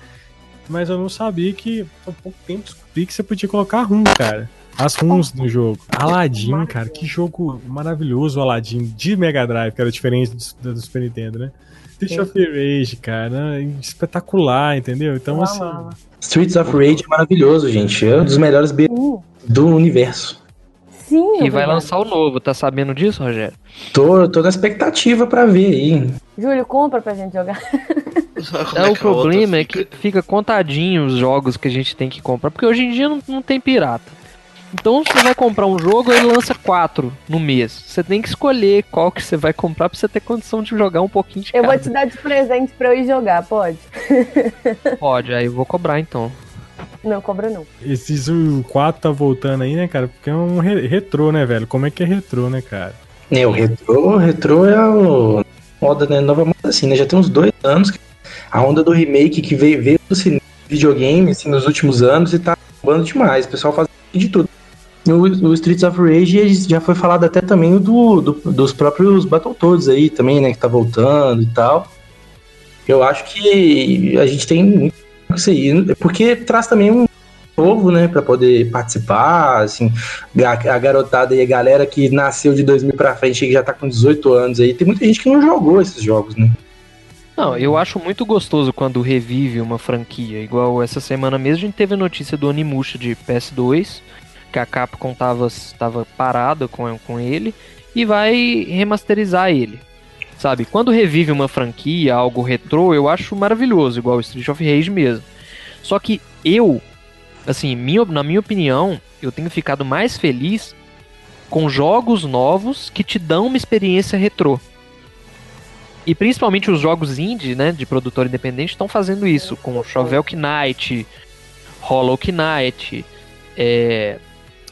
mas eu não sabia que há pouco tempo descobri que você podia colocar ROM, cara. As ROMs no jogo. Aladdin, cara, que jogo maravilhoso Aladdin de Mega Drive, que era diferente do, do Super Nintendo, né? Street of Rage, cara, espetacular, entendeu? Então, assim. Streets of Rage é maravilhoso, gente. É um dos melhores B Sim, do universo. sim. E é vai verdade. lançar o novo, tá sabendo disso, Rogério? Tô, tô na expectativa pra ver aí. Júlio, compra pra gente jogar. Como É, o outra problema é que fica contadinho os jogos que a gente tem que comprar, porque hoje em dia não, não tem pirata. Então você vai comprar um jogo e ele lança quatro no mês. Você tem que escolher qual que você vai comprar pra você ter condição de jogar um pouquinho de Eu cada. vou te dar de presente pra eu ir jogar, pode? Pode, aí eu vou cobrar então. Não, cobra não. esses o 4 tá voltando aí, né, cara? Porque é um re- retrô, né, velho? Como é que é retrô, né, cara? É, o retrô, o retrô é o moda, né? Nova moda assim, né? Já tem uns dois anos que a onda do remake que veio, veio do cinema, videogame, assim, nos últimos anos e tá bombando demais. O pessoal faz de tudo. O, o Streets of Rage já foi falado até também do, do- dos próprios Battletoads aí também, né? Que tá voltando e tal. Eu acho que a gente tem muito isso aí, porque traz também um novo, né, Pra poder participar, assim, a, a garotada e a galera que nasceu de 2000 pra frente e que já tá com 18 anos aí, tem muita gente que não jogou esses jogos, né? Não, eu acho muito gostoso quando revive uma franquia. Igual essa semana mesmo a gente teve a notícia do Onimusha de PS2, que a Capcom tava, tava parada com, com ele, e vai remasterizar ele. Sabe, quando revive uma franquia, algo retrô, eu acho maravilhoso, igual Street of Rage mesmo. Só que eu, assim, minha, na minha opinião, eu tenho ficado mais feliz com jogos novos que te dão uma experiência retrô. E principalmente os jogos indie, né, de produtor independente, estão fazendo isso, com Shovel Knight, Hollow Knight, é...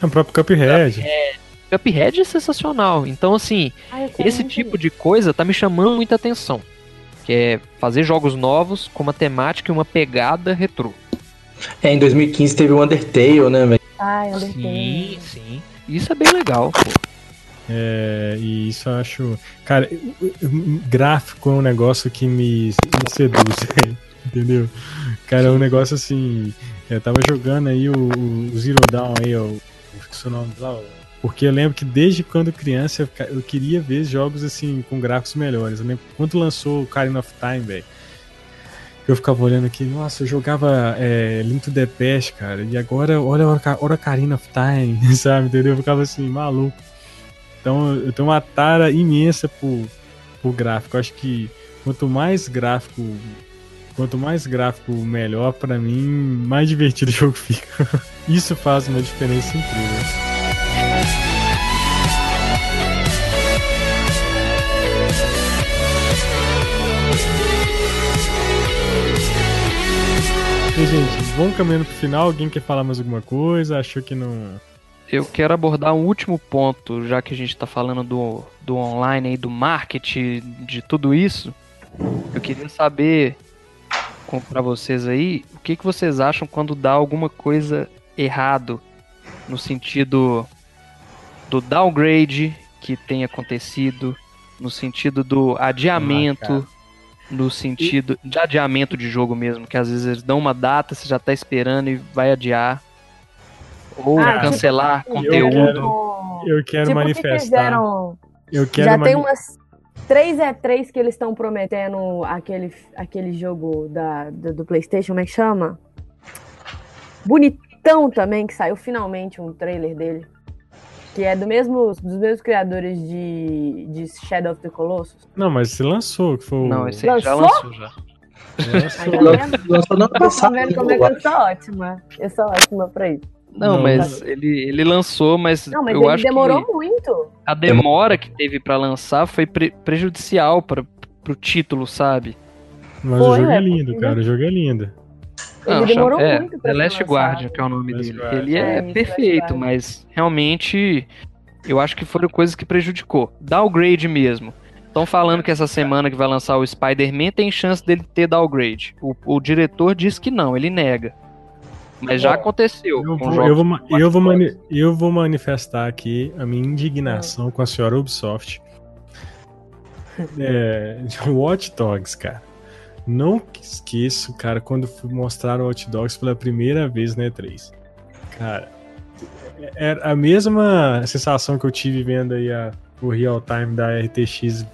É o próprio Cuphead. Cuphead é sensacional. Então, assim, quero esse tipo de coisa tá me chamando muita atenção. Que é fazer jogos novos com uma temática e uma pegada retrô. É, em 2015 teve o Undertale, né, velho? Sim, Undertale. sim. Isso é bem legal, pô. É, e isso eu acho. Cara, gráfico é um negócio que me, me seduz, entendeu? Cara, é um negócio assim. Eu tava jogando aí o, o Zero Dawn aí, ó. O nome lá. Porque eu lembro que desde quando criança eu, queria ver jogos assim com gráficos melhores. Eu lembro quando lançou o Ocarina of Time, velho. Eu ficava olhando aqui, nossa, eu jogava é, Link to the Past, cara, e agora olha o Oca- Ocarina of Time, sabe, entendeu? Eu ficava assim, maluco. Então eu tenho uma tara imensa por, por gráfico. Eu acho que quanto mais gráfico, quanto mais gráfico melhor pra mim, mais divertido o jogo fica. Isso faz uma diferença incrível. E, gente, vamos caminhando pro final. Alguém quer falar mais alguma coisa? Achou que não. Eu quero abordar um último ponto, já que a gente tá falando do, do online aí, do marketing, de tudo isso. Eu queria saber pra vocês aí, o que, que vocês acham quando dá alguma coisa errado no sentido do downgrade que tem acontecido, no sentido do adiamento, no sentido de adiamento de jogo mesmo, que às vezes eles dão uma data, você já tá esperando e vai adiar. Ou Ah, tipo, cancelar eu conteúdo. Eu quero tipo, que manifestar. fizeram Eu quero Já tem mani- umas 3 é 3 que eles estão prometendo aquele, aquele jogo da, do, do PlayStation, como é que chama? Bonitão também, que saiu finalmente um trailer dele. Que é do mesmo, dos mesmos criadores de, de Shadow of the Colossus. Não, mas você lançou, que foi o. Não, esse aí já Lançou? lançou já. lançou. Tá? Lançou no ano Tá passado. vendo como é que eu sou ótima? Eu sou ótima pra isso. Não, Não, mas ele, ele lançou, mas, Não, mas eu ele acho demorou que muito. a demora que teve pra lançar foi pre- prejudicial para pro título, sabe? Mas o Foi, jogo é é, lindo, porque- cara. O jogo é lindo. Ele Não, demorou é, muito pra The Last lançado. Guardian, que é o nome Last dele. Guardian. Ele É, é, perfeito, mas realmente eu acho que foram coisas que prejudicou. Downgrade mesmo. Estão falando que essa semana que vai lançar o Spider-Man tem chance dele ter downgrade. O, o diretor diz que não, ele nega. Mas já aconteceu. Eu vou, eu, vou, ma- como eu, vou Watch mani- eu vou manifestar aqui a minha indignação com a senhora Ubisoft. É, Watch Dogs, cara. Não esqueço, cara, quando fui mostrar o Watch Dogs pela primeira vez na E3. Cara, era a mesma sensação que eu tive vendo aí a, o real time da RTX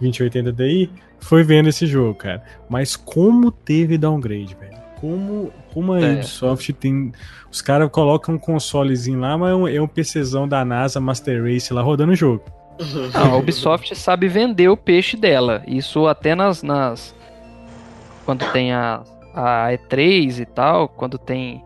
2080 Ti foi vendo esse jogo, cara. Mas como teve downgrade, velho. Como, como a É. Ubisoft tem. Os caras colocam um consolezinho lá, mas é um, é um PCzão da NASA Master Race lá rodando o jogo. Não, a Ubisoft sabe vender o peixe dela. Isso até nas. nas quando tem a, a E3 e tal, quando tem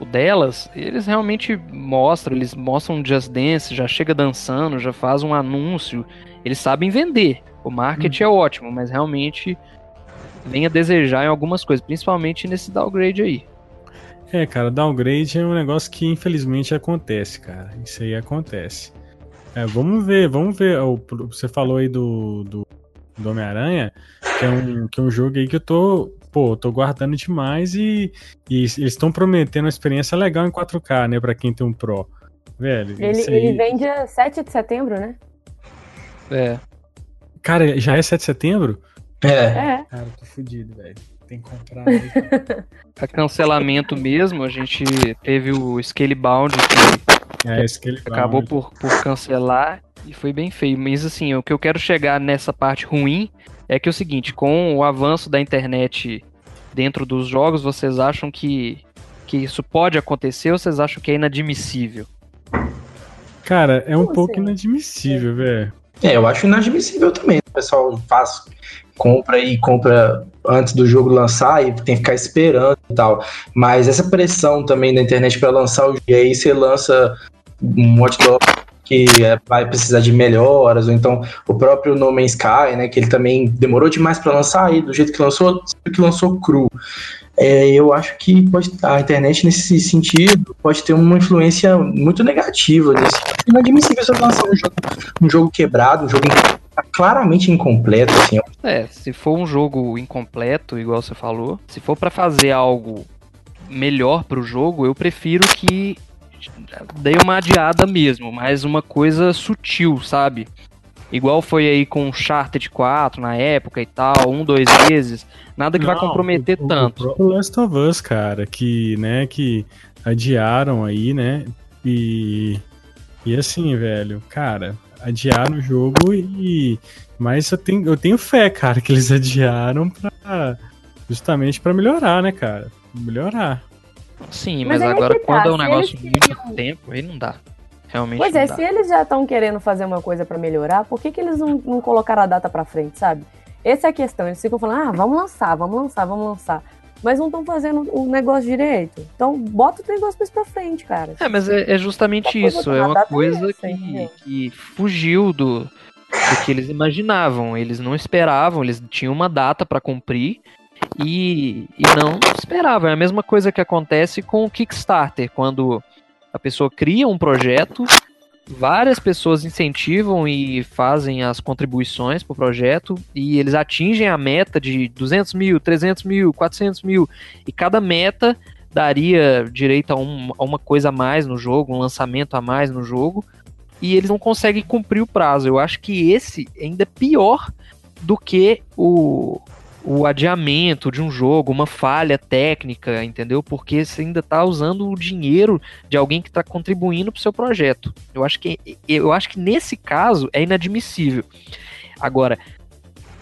o delas, eles realmente mostram, eles mostram Just Dance, já chega dançando, já faz um anúncio. Eles sabem vender. O marketing é ótimo, mas realmente vem a desejar em algumas coisas, principalmente nesse downgrade aí. É, cara, downgrade é um negócio que infelizmente acontece, cara. Isso aí acontece. É, vamos ver, vamos ver. o- Você falou aí do, do, do Homem-Aranha, que, é um, que é um jogo aí que eu tô, pô, tô guardando demais e, e eles estão prometendo uma experiência legal em 4K, né, pra quem tem um Pro. Velho, Ele, isso aí... ele vem dia 7 de setembro, né? É. Cara, já é 7 de setembro? É. É. Cara, tô fudido, velho. Tem que comprar. aí. A cancelamento mesmo, a gente teve o Scalebound que é, acabou por, por cancelar e foi bem feio. Mas assim, o que eu quero chegar nessa parte ruim é que é o seguinte, com o avanço da internet dentro dos jogos, vocês acham que, que isso pode acontecer ou vocês acham que é inadmissível? Cara, é um Como pouco assim? inadmissível, velho. É, eu acho inadmissível também. O pessoal faz, compra e compra antes do jogo lançar e tem que ficar esperando e tal. Mas essa pressão também da internet para lançar o jogo, e aí você lança um Watch Dogs que é, vai precisar de melhoras, ou então o próprio No Man's Sky, né, que ele também demorou demais para lançar e do jeito que lançou, que lançou cru. É, eu acho que pode, a internet nesse sentido pode ter uma influência muito negativa. É inadmissível você lançar um jogo, um jogo quebrado, um jogo in- claramente incompleto, assim. É, se for um jogo incompleto, igual você falou, se for pra fazer algo melhor pro jogo, eu prefiro que dê uma adiada mesmo, mas uma coisa sutil, sabe? Igual foi aí com o Uncharted 4 na época e tal, um, dois meses, nada que vai Não, comprometer o- o- tanto. O Last of Us, cara, que, né, que adiaram aí, né? E, e assim, velho, cara, adiaram o jogo e. Mas eu tenho, eu tenho fé, cara, que eles adiaram pra. Justamente pra melhorar, né, cara? Melhorar. Sim, Mas mas, aí agora que tá, quando é um negócio eles muito queriam- tempo, aí não dá. Realmente Pois é, dá. se eles já estão querendo fazer uma coisa pra melhorar, por que, que eles não, não colocaram a data pra frente, sabe? Essa é a questão. Eles ficam falando, ah, vamos lançar, vamos lançar, vamos lançar. Mas não estão fazendo o negócio direito. Então, bota o negócio mais pra frente, cara. É, mas é, é justamente isso. que É uma é coisa essa, que, que fugiu do, do que eles imaginavam. Eles não esperavam, eles tinham uma data pra cumprir e, e não esperavam. É a mesma coisa que acontece com o Kickstarter, quando a pessoa cria um projeto várias pessoas incentivam e fazem as contribuições para o projeto e eles atingem a meta de 200 mil, 300 mil, 400 mil e cada meta daria direito a, um, a uma coisa a mais no jogo, um lançamento a mais no jogo e eles não conseguem cumprir o prazo. Eu acho que esse ainda é pior do que o, o adiamento de um jogo, uma falha técnica, entendeu? Porque você ainda está usando o dinheiro de alguém que está contribuindo para o seu projeto. Eu acho que eu acho que nesse caso é inadmissível. Agora,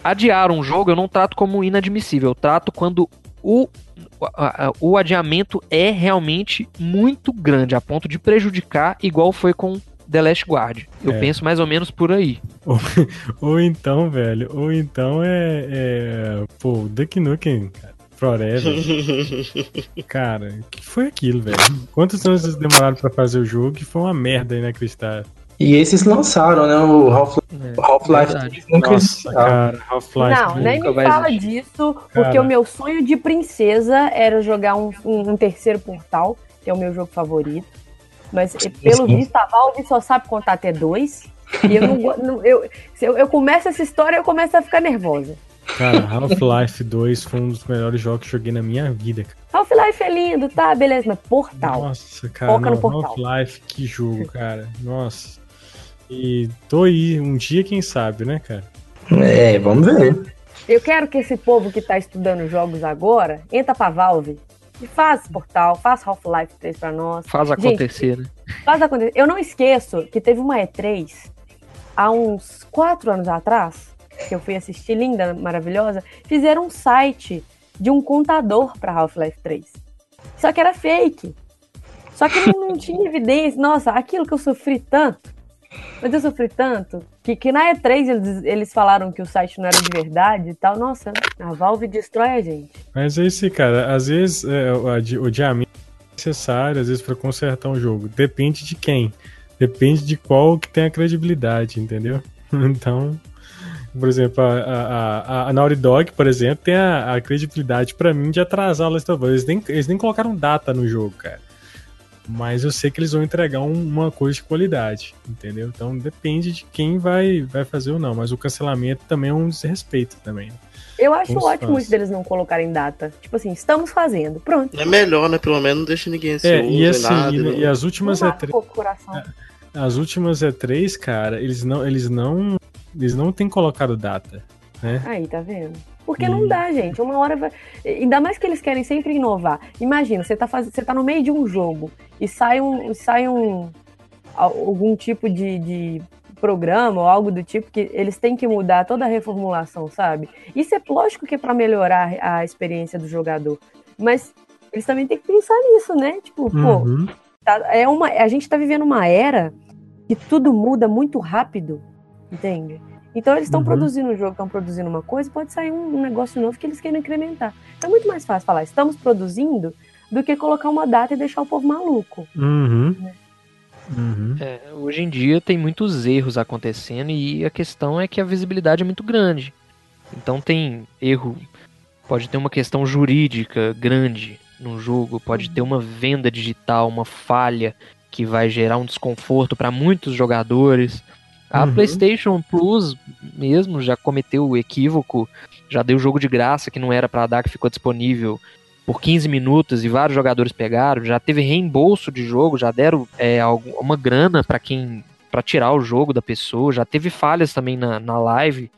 adiar um jogo eu não trato como inadmissível, eu trato quando o o adiamento é realmente muito grande, a ponto de prejudicar, igual foi com The Last Guard. Eu é. penso mais ou menos por aí. Ou, ou então, velho, ou então é. é pô, Duck Nukem, cara. Forever. cara, o que foi aquilo, velho? Quantos anos eles demoraram pra fazer o jogo que foi uma merda inacreditável? E esses lançaram, né? O Half-Life Half nunca Nossa, cara, Half-Life. Não, nem me fala existir. disso, porque cara. o meu sonho de princesa era jogar um, um, um terceiro portal, que é o meu jogo favorito. Mas pelo visto, a Valve só sabe contar até dois. E eu não, eu, se eu, eu começo essa história, eu começo a ficar nervosa. Cara, Half-Life 2 foi um dos melhores jogos que joguei na minha vida. Half-Life é lindo, tá? Beleza, mas Portal. Nossa, cara, Half-Life, que jogo, cara. Nossa. E tô aí, um dia, quem sabe, né, cara? É, vamos ver. Eu quero que esse povo que tá estudando jogos agora entra pra Valve e faz Portal, faz Half-Life 3 pra nós. Faz acontecer, Gente, né? Faz acontecer. Eu não esqueço que teve uma E3 há uns quatro anos atrás, que eu fui assistir, linda, maravilhosa, fizeram um site de um contador para Half-Life 3. Só que era fake. Só que não, não tinha evidência. Nossa, aquilo que eu sofri tanto. Mas eu sofri tanto que, que na E3 eles, eles falaram que o site não era de verdade e tal. Nossa, a Valve destrói a gente. Mas é isso, cara. Às vezes é, o, diamante é necessário, às vezes, para consertar um jogo. Depende de quem. Depende de qual que tem a credibilidade, entendeu? Então, por exemplo, a, a, a, Naughty Dog, por exemplo, tem a, a credibilidade para mim de atrasar o Last of Us. Eles nem, eles nem colocaram data no jogo, cara. Mas eu sei que eles vão entregar um, uma coisa de qualidade, entendeu? Então depende de quem vai, vai fazer ou não. Mas o cancelamento também é um desrespeito também. Eu acho ótimo isso deles não colocarem data. Tipo assim, estamos fazendo, pronto. É melhor, né? Pelo menos não deixa ninguém se é, e assim, nada, e, e, as últimas E3. É, as últimas E3, cara, eles não, eles não, eles não têm colocado data, né? Aí, tá vendo? Porque não dá, gente. Uma hora vai. Ainda mais que eles querem sempre inovar. Imagina, você tá, faz... você tá no meio de um jogo e sai um. Sai um algum tipo de, de programa ou algo do tipo que eles têm que mudar toda a reformulação, sabe? Isso é lógico que é para melhorar a experiência do jogador. Mas eles também têm que pensar nisso, né? Tipo, uhum. pô, tá, é uma, a gente tá vivendo uma era que tudo muda muito rápido, entende? Então eles estão uhum. produzindo um jogo, estão produzindo uma coisa, pode sair um, um, negócio novo que eles querem incrementar. Então é muito mais fácil falar, estamos produzindo, do que colocar uma data e deixar o povo maluco. Uhum. Né? Uhum. É, hoje em dia tem muitos erros acontecendo e a questão é que a visibilidade é muito grande. Então tem erro, pode ter uma questão jurídica grande no jogo, pode ter uma venda digital, uma falha que vai gerar um desconforto para muitos jogadores. A uhum. PlayStation Plus mesmo já cometeu o equívoco, já deu jogo de graça que não era para dar, que ficou disponível por 15 minutos e vários jogadores pegaram. Já teve reembolso de jogo, já deram é, uma grana para quem para tirar o jogo da pessoa. Já teve falhas também na, na live.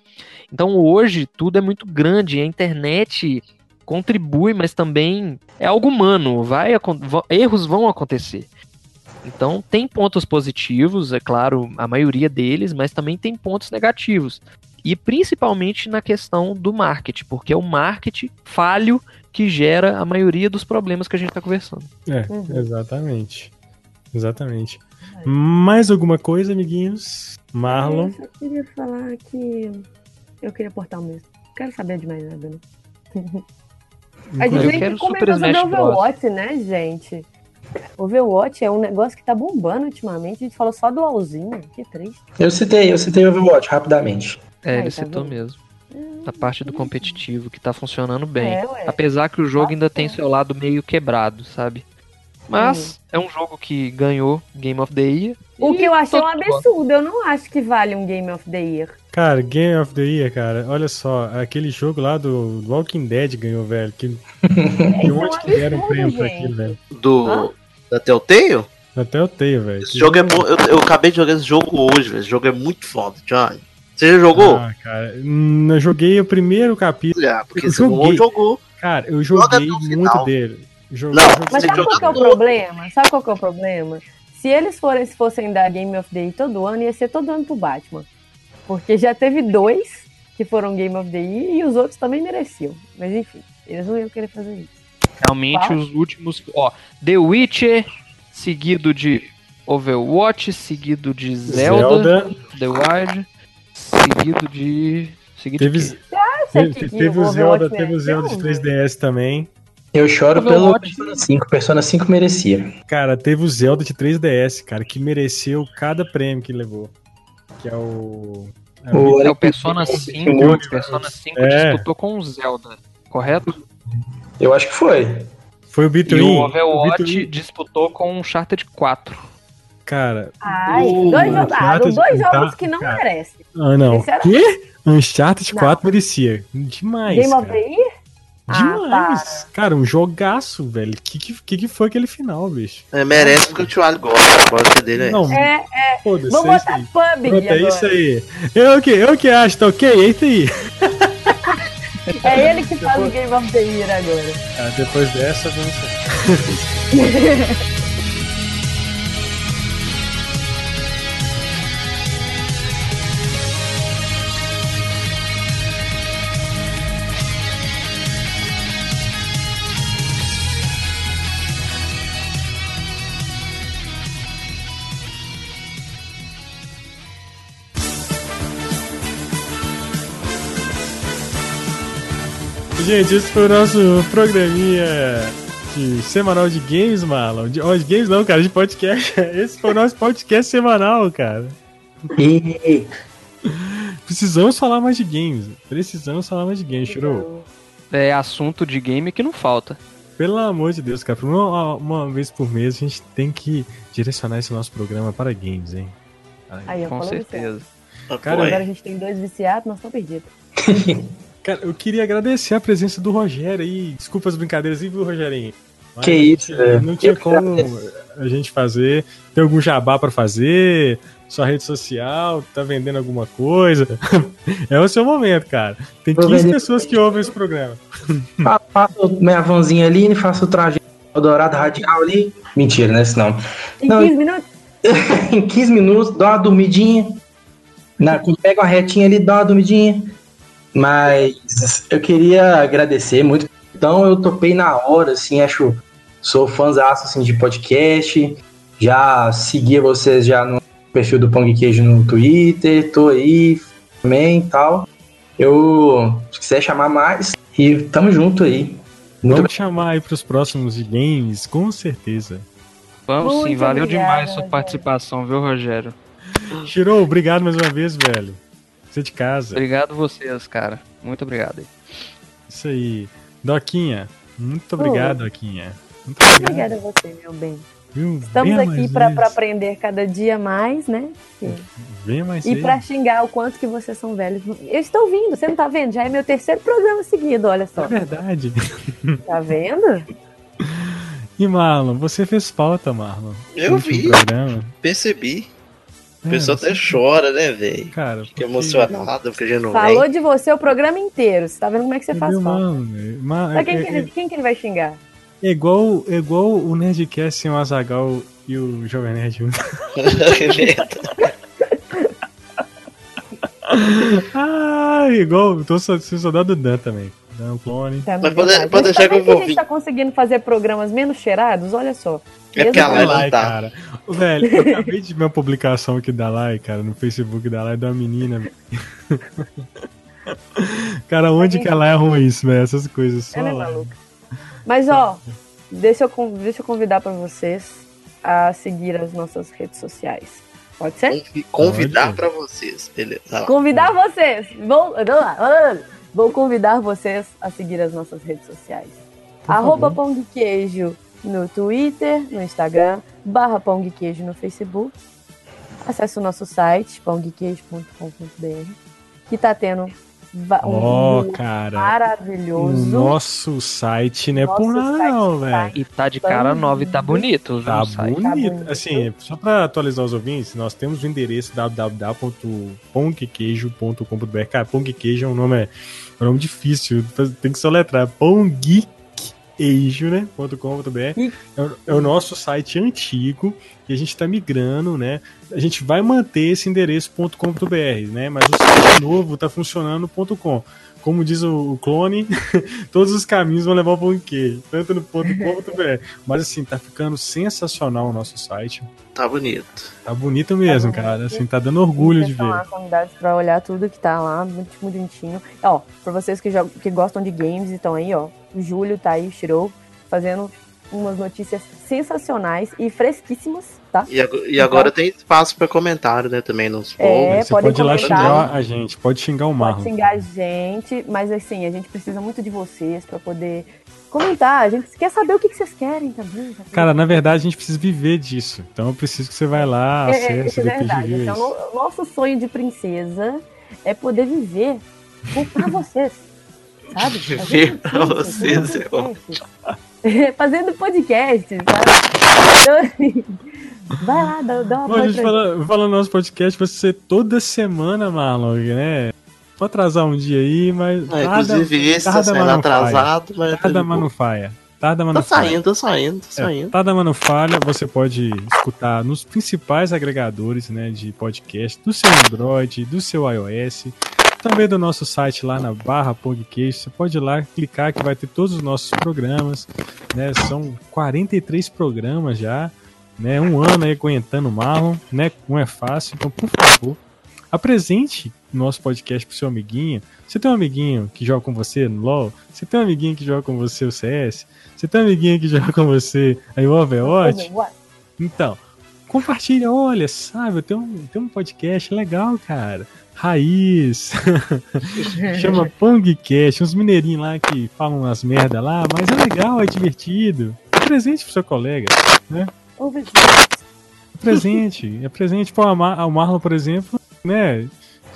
Então hoje tudo é muito grande. A internet contribui, mas também é algo humano. Vai, erros vão acontecer. Então tem pontos positivos, é claro, a maioria deles, mas também tem pontos negativos. E principalmente na questão do marketing, porque é o marketing falho que gera a maioria dos problemas que a gente está conversando. É, uhum. exatamente. Exatamente. Mais alguma coisa, amiguinhos? Marlon? Eu só queria falar que eu queria portar o mesmo. Não quero saber de mais nada, né? A gente sempre comenta sobre Overwatch, né, gente? Overwatch é um negócio que tá bombando ultimamente. A gente falou só do LOLzinho. Que triste. Eu citei, eu citei Overwatch rapidamente. É, Aí, ele tá citou vendo? mesmo. A parte do competitivo que tá funcionando bem. É, Apesar que o jogo ainda tem seu lado meio quebrado, sabe? Mas é um jogo que ganhou Game of the Year. O que eu achei um todo mundo absurdo. Eu não acho que vale um Game of the Year. Cara, Game of the Year, cara, olha só, aquele jogo lá do Walking Dead ganhou, velho. Que, de Isso é um onde que deram um prêmio pra aquilo, velho? Do. Hã? Da Telltale? Até eu tenho, velho. Esse jogo é bom. Eu, eu acabei de jogar esse jogo hoje, velho. Esse jogo é muito foda, Johnny. Você já jogou? Ah, cara, hum, eu joguei o primeiro capítulo. Já, porque eu você não joguei. jogou. Cara, eu Joga joguei o muito dele. Jo- Não, joguei- Mas sabe qual que é o problema? Sabe qual que é o problema? Se eles forem, se fossem dar Game of the Year todo ano, ia ser todo ano pro Batman. Porque já teve dois que foram Game of the Year e os outros também mereciam. Mas enfim, eles não iam querer fazer isso. Realmente os últimos. Ó, The Witcher, seguido de Overwatch, seguido de Zelda, Zelda. The Wild, seguido de. Seguido Teve, de teve, teve o Zelda, teve o Zelda de mereceu, 3DS também. Eu choro pelo Overwatch. Persona 5. Persona 5 merecia. Cara, teve o Zelda de 3DS, cara, que mereceu cada prêmio que levou. Que é o. é O- É o Persona 5. O Persona 5 É. disputou com o Zelda, correto? Eu acho que foi. Foi o E Between. o Overwatch Between- disputou com o Uncharted 4. Cara, Ai, O dois Uncharted jogados, dois tá- jogos que não cara. merecem. ah não. Quê? Uncharted Não. 4 merecia. Demais. Game of cara. the Year? Ah, Demais. cara, um jogaço, velho. Que, que que que foi aquele final, bicho? É, merece porque o Tio gosta. A bosta dele é. Não, É, foda-se. vamos é botar aí. PUBG Pronto, é agora. isso aí. Eu que, eu que acho, tá ok? É isso aí. É ele que faz o Game of the Year agora. Ah, depois dessa, vamos. Gente, esse foi o nosso programinha de semanal de games, Marlon. De, oh, de games não, cara, de podcast. Esse foi o nosso podcast semanal, cara. Precisamos falar mais de games. Precisamos falar mais de games, Churou. É assunto de game que não falta. Pelo amor de Deus, cara. Uma, uma vez por mês a gente tem que direcionar esse nosso programa para games, hein? Aí, Com certeza. Cara, Agora a gente tem dois viciados, nós estamos perdidos. Cara, eu queria agradecer a presença do Rogério aí. Desculpa as brincadeiras, viu, Rogerinho? Mas Que isso, velho. Não tinha como a gente fazer. Tem algum jabá pra fazer? Sua rede social? Tá vendendo alguma coisa? É o seu momento, cara. Tem Tô 15 vendendo- pessoas que ouvem esse programa. Fa- Faço minha vanzinha ali, faço o traje dourado radical ali. Mentira, né? Isso não. Em Não, 15 minutos? em 15 minutos, dá uma dormidinha. Na, quando pega uma retinha ali, dá uma dormidinha. Mas eu queria agradecer muito. Então eu topei na hora, assim, acho. Sou fãzaço assim, de podcast. Já seguia vocês já no perfil do Pong Queijo no Twitter. Tô aí também e tal. Eu, se quiser chamar mais, e tamo junto aí. Muito Vamos chamar aí pros próximos de games, com certeza. Vamos sim, valeu obrigada, demais sua Rogério. participação, viu, Rogério? Shiro, obrigado mais uma vez, velho. Você de casa. Obrigado vocês, cara. Muito obrigado. Isso aí. Doquinha, muito obrigado, Doquinha. Muito Obrigada a você, meu bem. Viu? Estamos Venha aqui para aprender cada dia mais, né? Venha mais E para xingar o quanto que vocês são velhos. Eu estou vindo, você não tá vendo? Já é meu terceiro programa seguido, olha só. É verdade. Tá vendo? E Marlon, você fez pauta, Marlon. Eu vi. Programa. Percebi. O É, você- até chora, né, velho? Cara, Fica emocionado porque já não Falou vem. de você o programa inteiro. Você tá vendo como é que você faz falta. Marlon? É, ma- Pra quem, é- que ele, quem que ele vai xingar? é igual, é igual o Nerdcast sem o Azagal e o Jovem Nerd ah, igual, tô só, soldado Dan também. Dan Clone. Tá, Mas é pode- pode Mas deixar que eu é vou a gente tá conseguindo fazer programas menos cheirados? Olha só. É porque a like, tá. cara. Velho, eu acabei de ver uma publicação aqui da Lai, cara, no Facebook da Lai, de uma menina. cara, onde que ela errou isso, velho? Essas coisas. Só Ela é lá. maluca. Mas, ó, deixa eu, deixa eu convidar pra vocês a seguir as nossas redes sociais. Pode ser? Convi- Convidar Pode. pra vocês. Beleza. Lá. Convidar vocês. Vou, vamos lá. Vou convidar vocês a seguir as nossas redes sociais. Por Arroba favor. Pão de Queijo no Twitter, no Instagram, barra Pão de Queijo no Facebook. Acesse o nosso site, pãodequeijo.com.br, que tá tendo um vídeo cara. O maravilhoso. nosso site não é por nada, não, tá velho. E tá de cara nova e tá bonito. viu, Tá o site. bonito. Tá bonito. Assim, só pra atualizar os ouvintes, nós temos o endereço www.pongqueijo.com.br. Cara, de queijo é um nome, é um nome difícil, tem que soletrar. Pongqueijo, né? .com.br. É, o- é o nosso site antigo e a gente tá migrando, né? A gente vai manter esse endereço .com.br, né? Mas o site novo tá funcionando .com. Como diz o o clone, todos os caminhos vão levar ao pão de queijo, tanto no .com.br. Mas assim, tá ficando sensacional o nosso site. Tá bonito. Tá bonito mesmo, Tá cara. Assim, tá dando orgulho de lá ver. convidados pra olhar tudo que tá lá, muito bonitinho. Ó, pra vocês que, jogam, que gostam de games, estão aí, ó. O Júlio tá aí, Shirou, fazendo umas notícias sensacionais e fresquíssimas, tá? E, ag- e agora tem espaço pra comentário, né? Também nos É. Você pode ir lá xingar a gente, pode xingar o Pode Marlon. xingar a gente, mas assim, a gente precisa muito de vocês pra poder comentar. A gente quer saber o que, que vocês querem também. tá? Cara, na verdade a gente precisa viver disso. Então eu preciso que você vai lá, É, é, acesse, isso é depois de verdade. ver Então, isso. o nosso sonho de princesa é poder viver com- pra vocês. Sabe? Viver Fazendo pra vocês, fazendo é podcast. Fazendo podcast, sabe? Então, assim, vai lá, dá, dá uma Bom, a gente fala, fala no nosso podcast, vai ser toda semana, Marlon, né? Pode atrasar um dia aí, mas. É, inclusive, esse tá tarda, saindo não atrasado, mas. tá Tarda, mas não falha. Tarda, mas Tá não saindo, tá saindo, tá É, saindo. Tarda, mas não falha. Você pode escutar nos principais agregadores né, de podcast do seu Android, do seu iOS. Também do nosso site lá na barra podcast. Você pode ir lá clicar que vai ter todos os nossos programas. Né? São 43 programas já. Né? Um ano aí aguentando o Marlon. Né? Não é fácil. Então, por favor, apresente nosso podcast pro seu amiguinho. Você tem um amiguinho que joga com você no LoL? Você tem um amiguinho que joga com você o CS? Você tem um amiguinho que joga com você aí o Overwatch? Então, compartilha, olha, sabe, tenho um, tenho um podcast legal, cara. Raiz. Chama Pongcast, uns mineirinhos lá que falam umas merda lá, mas é legal, é divertido. É presente pro seu colega, Overwatch. é presente, é presente. Pô, o Marlon, por exemplo, né,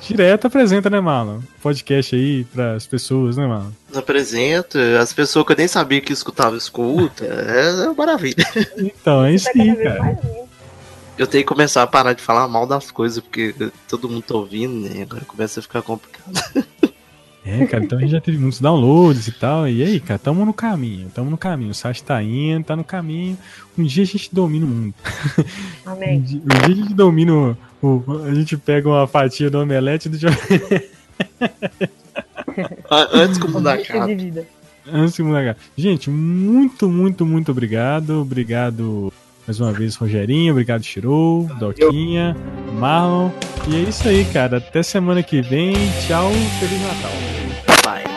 direto apresenta, né, Marlon? Podcast aí pras pessoas, né, Marlon? Apresenta, as pessoas que eu nem sabia que escutava, escuta. É, é maravilha. Então, é isso Tá aí, cara. Eu tenho que começar a parar de falar mal das coisas, porque todo mundo tá ouvindo, né? Agora começa a ficar complicado. É, cara, então a gente já teve muitos downloads e tal. E aí, cara, tamo no caminho, tamo no caminho. O site tá indo, tá no caminho. Um dia a gente domina o mundo. Um Amém. dia, um dia a gente domina o, o- A gente pega uma fatia do omelete do Ah, Antes que o mundo Objetivo acabe. de vida. Antes de mudar. Gente, muito, muito, muito obrigado. Obrigado mais uma vez, Rogerinho. Obrigado, Shirou, Doquinha, Marlon. E é isso aí, cara. Até semana que vem. Tchau. Feliz Natal. Pessoal.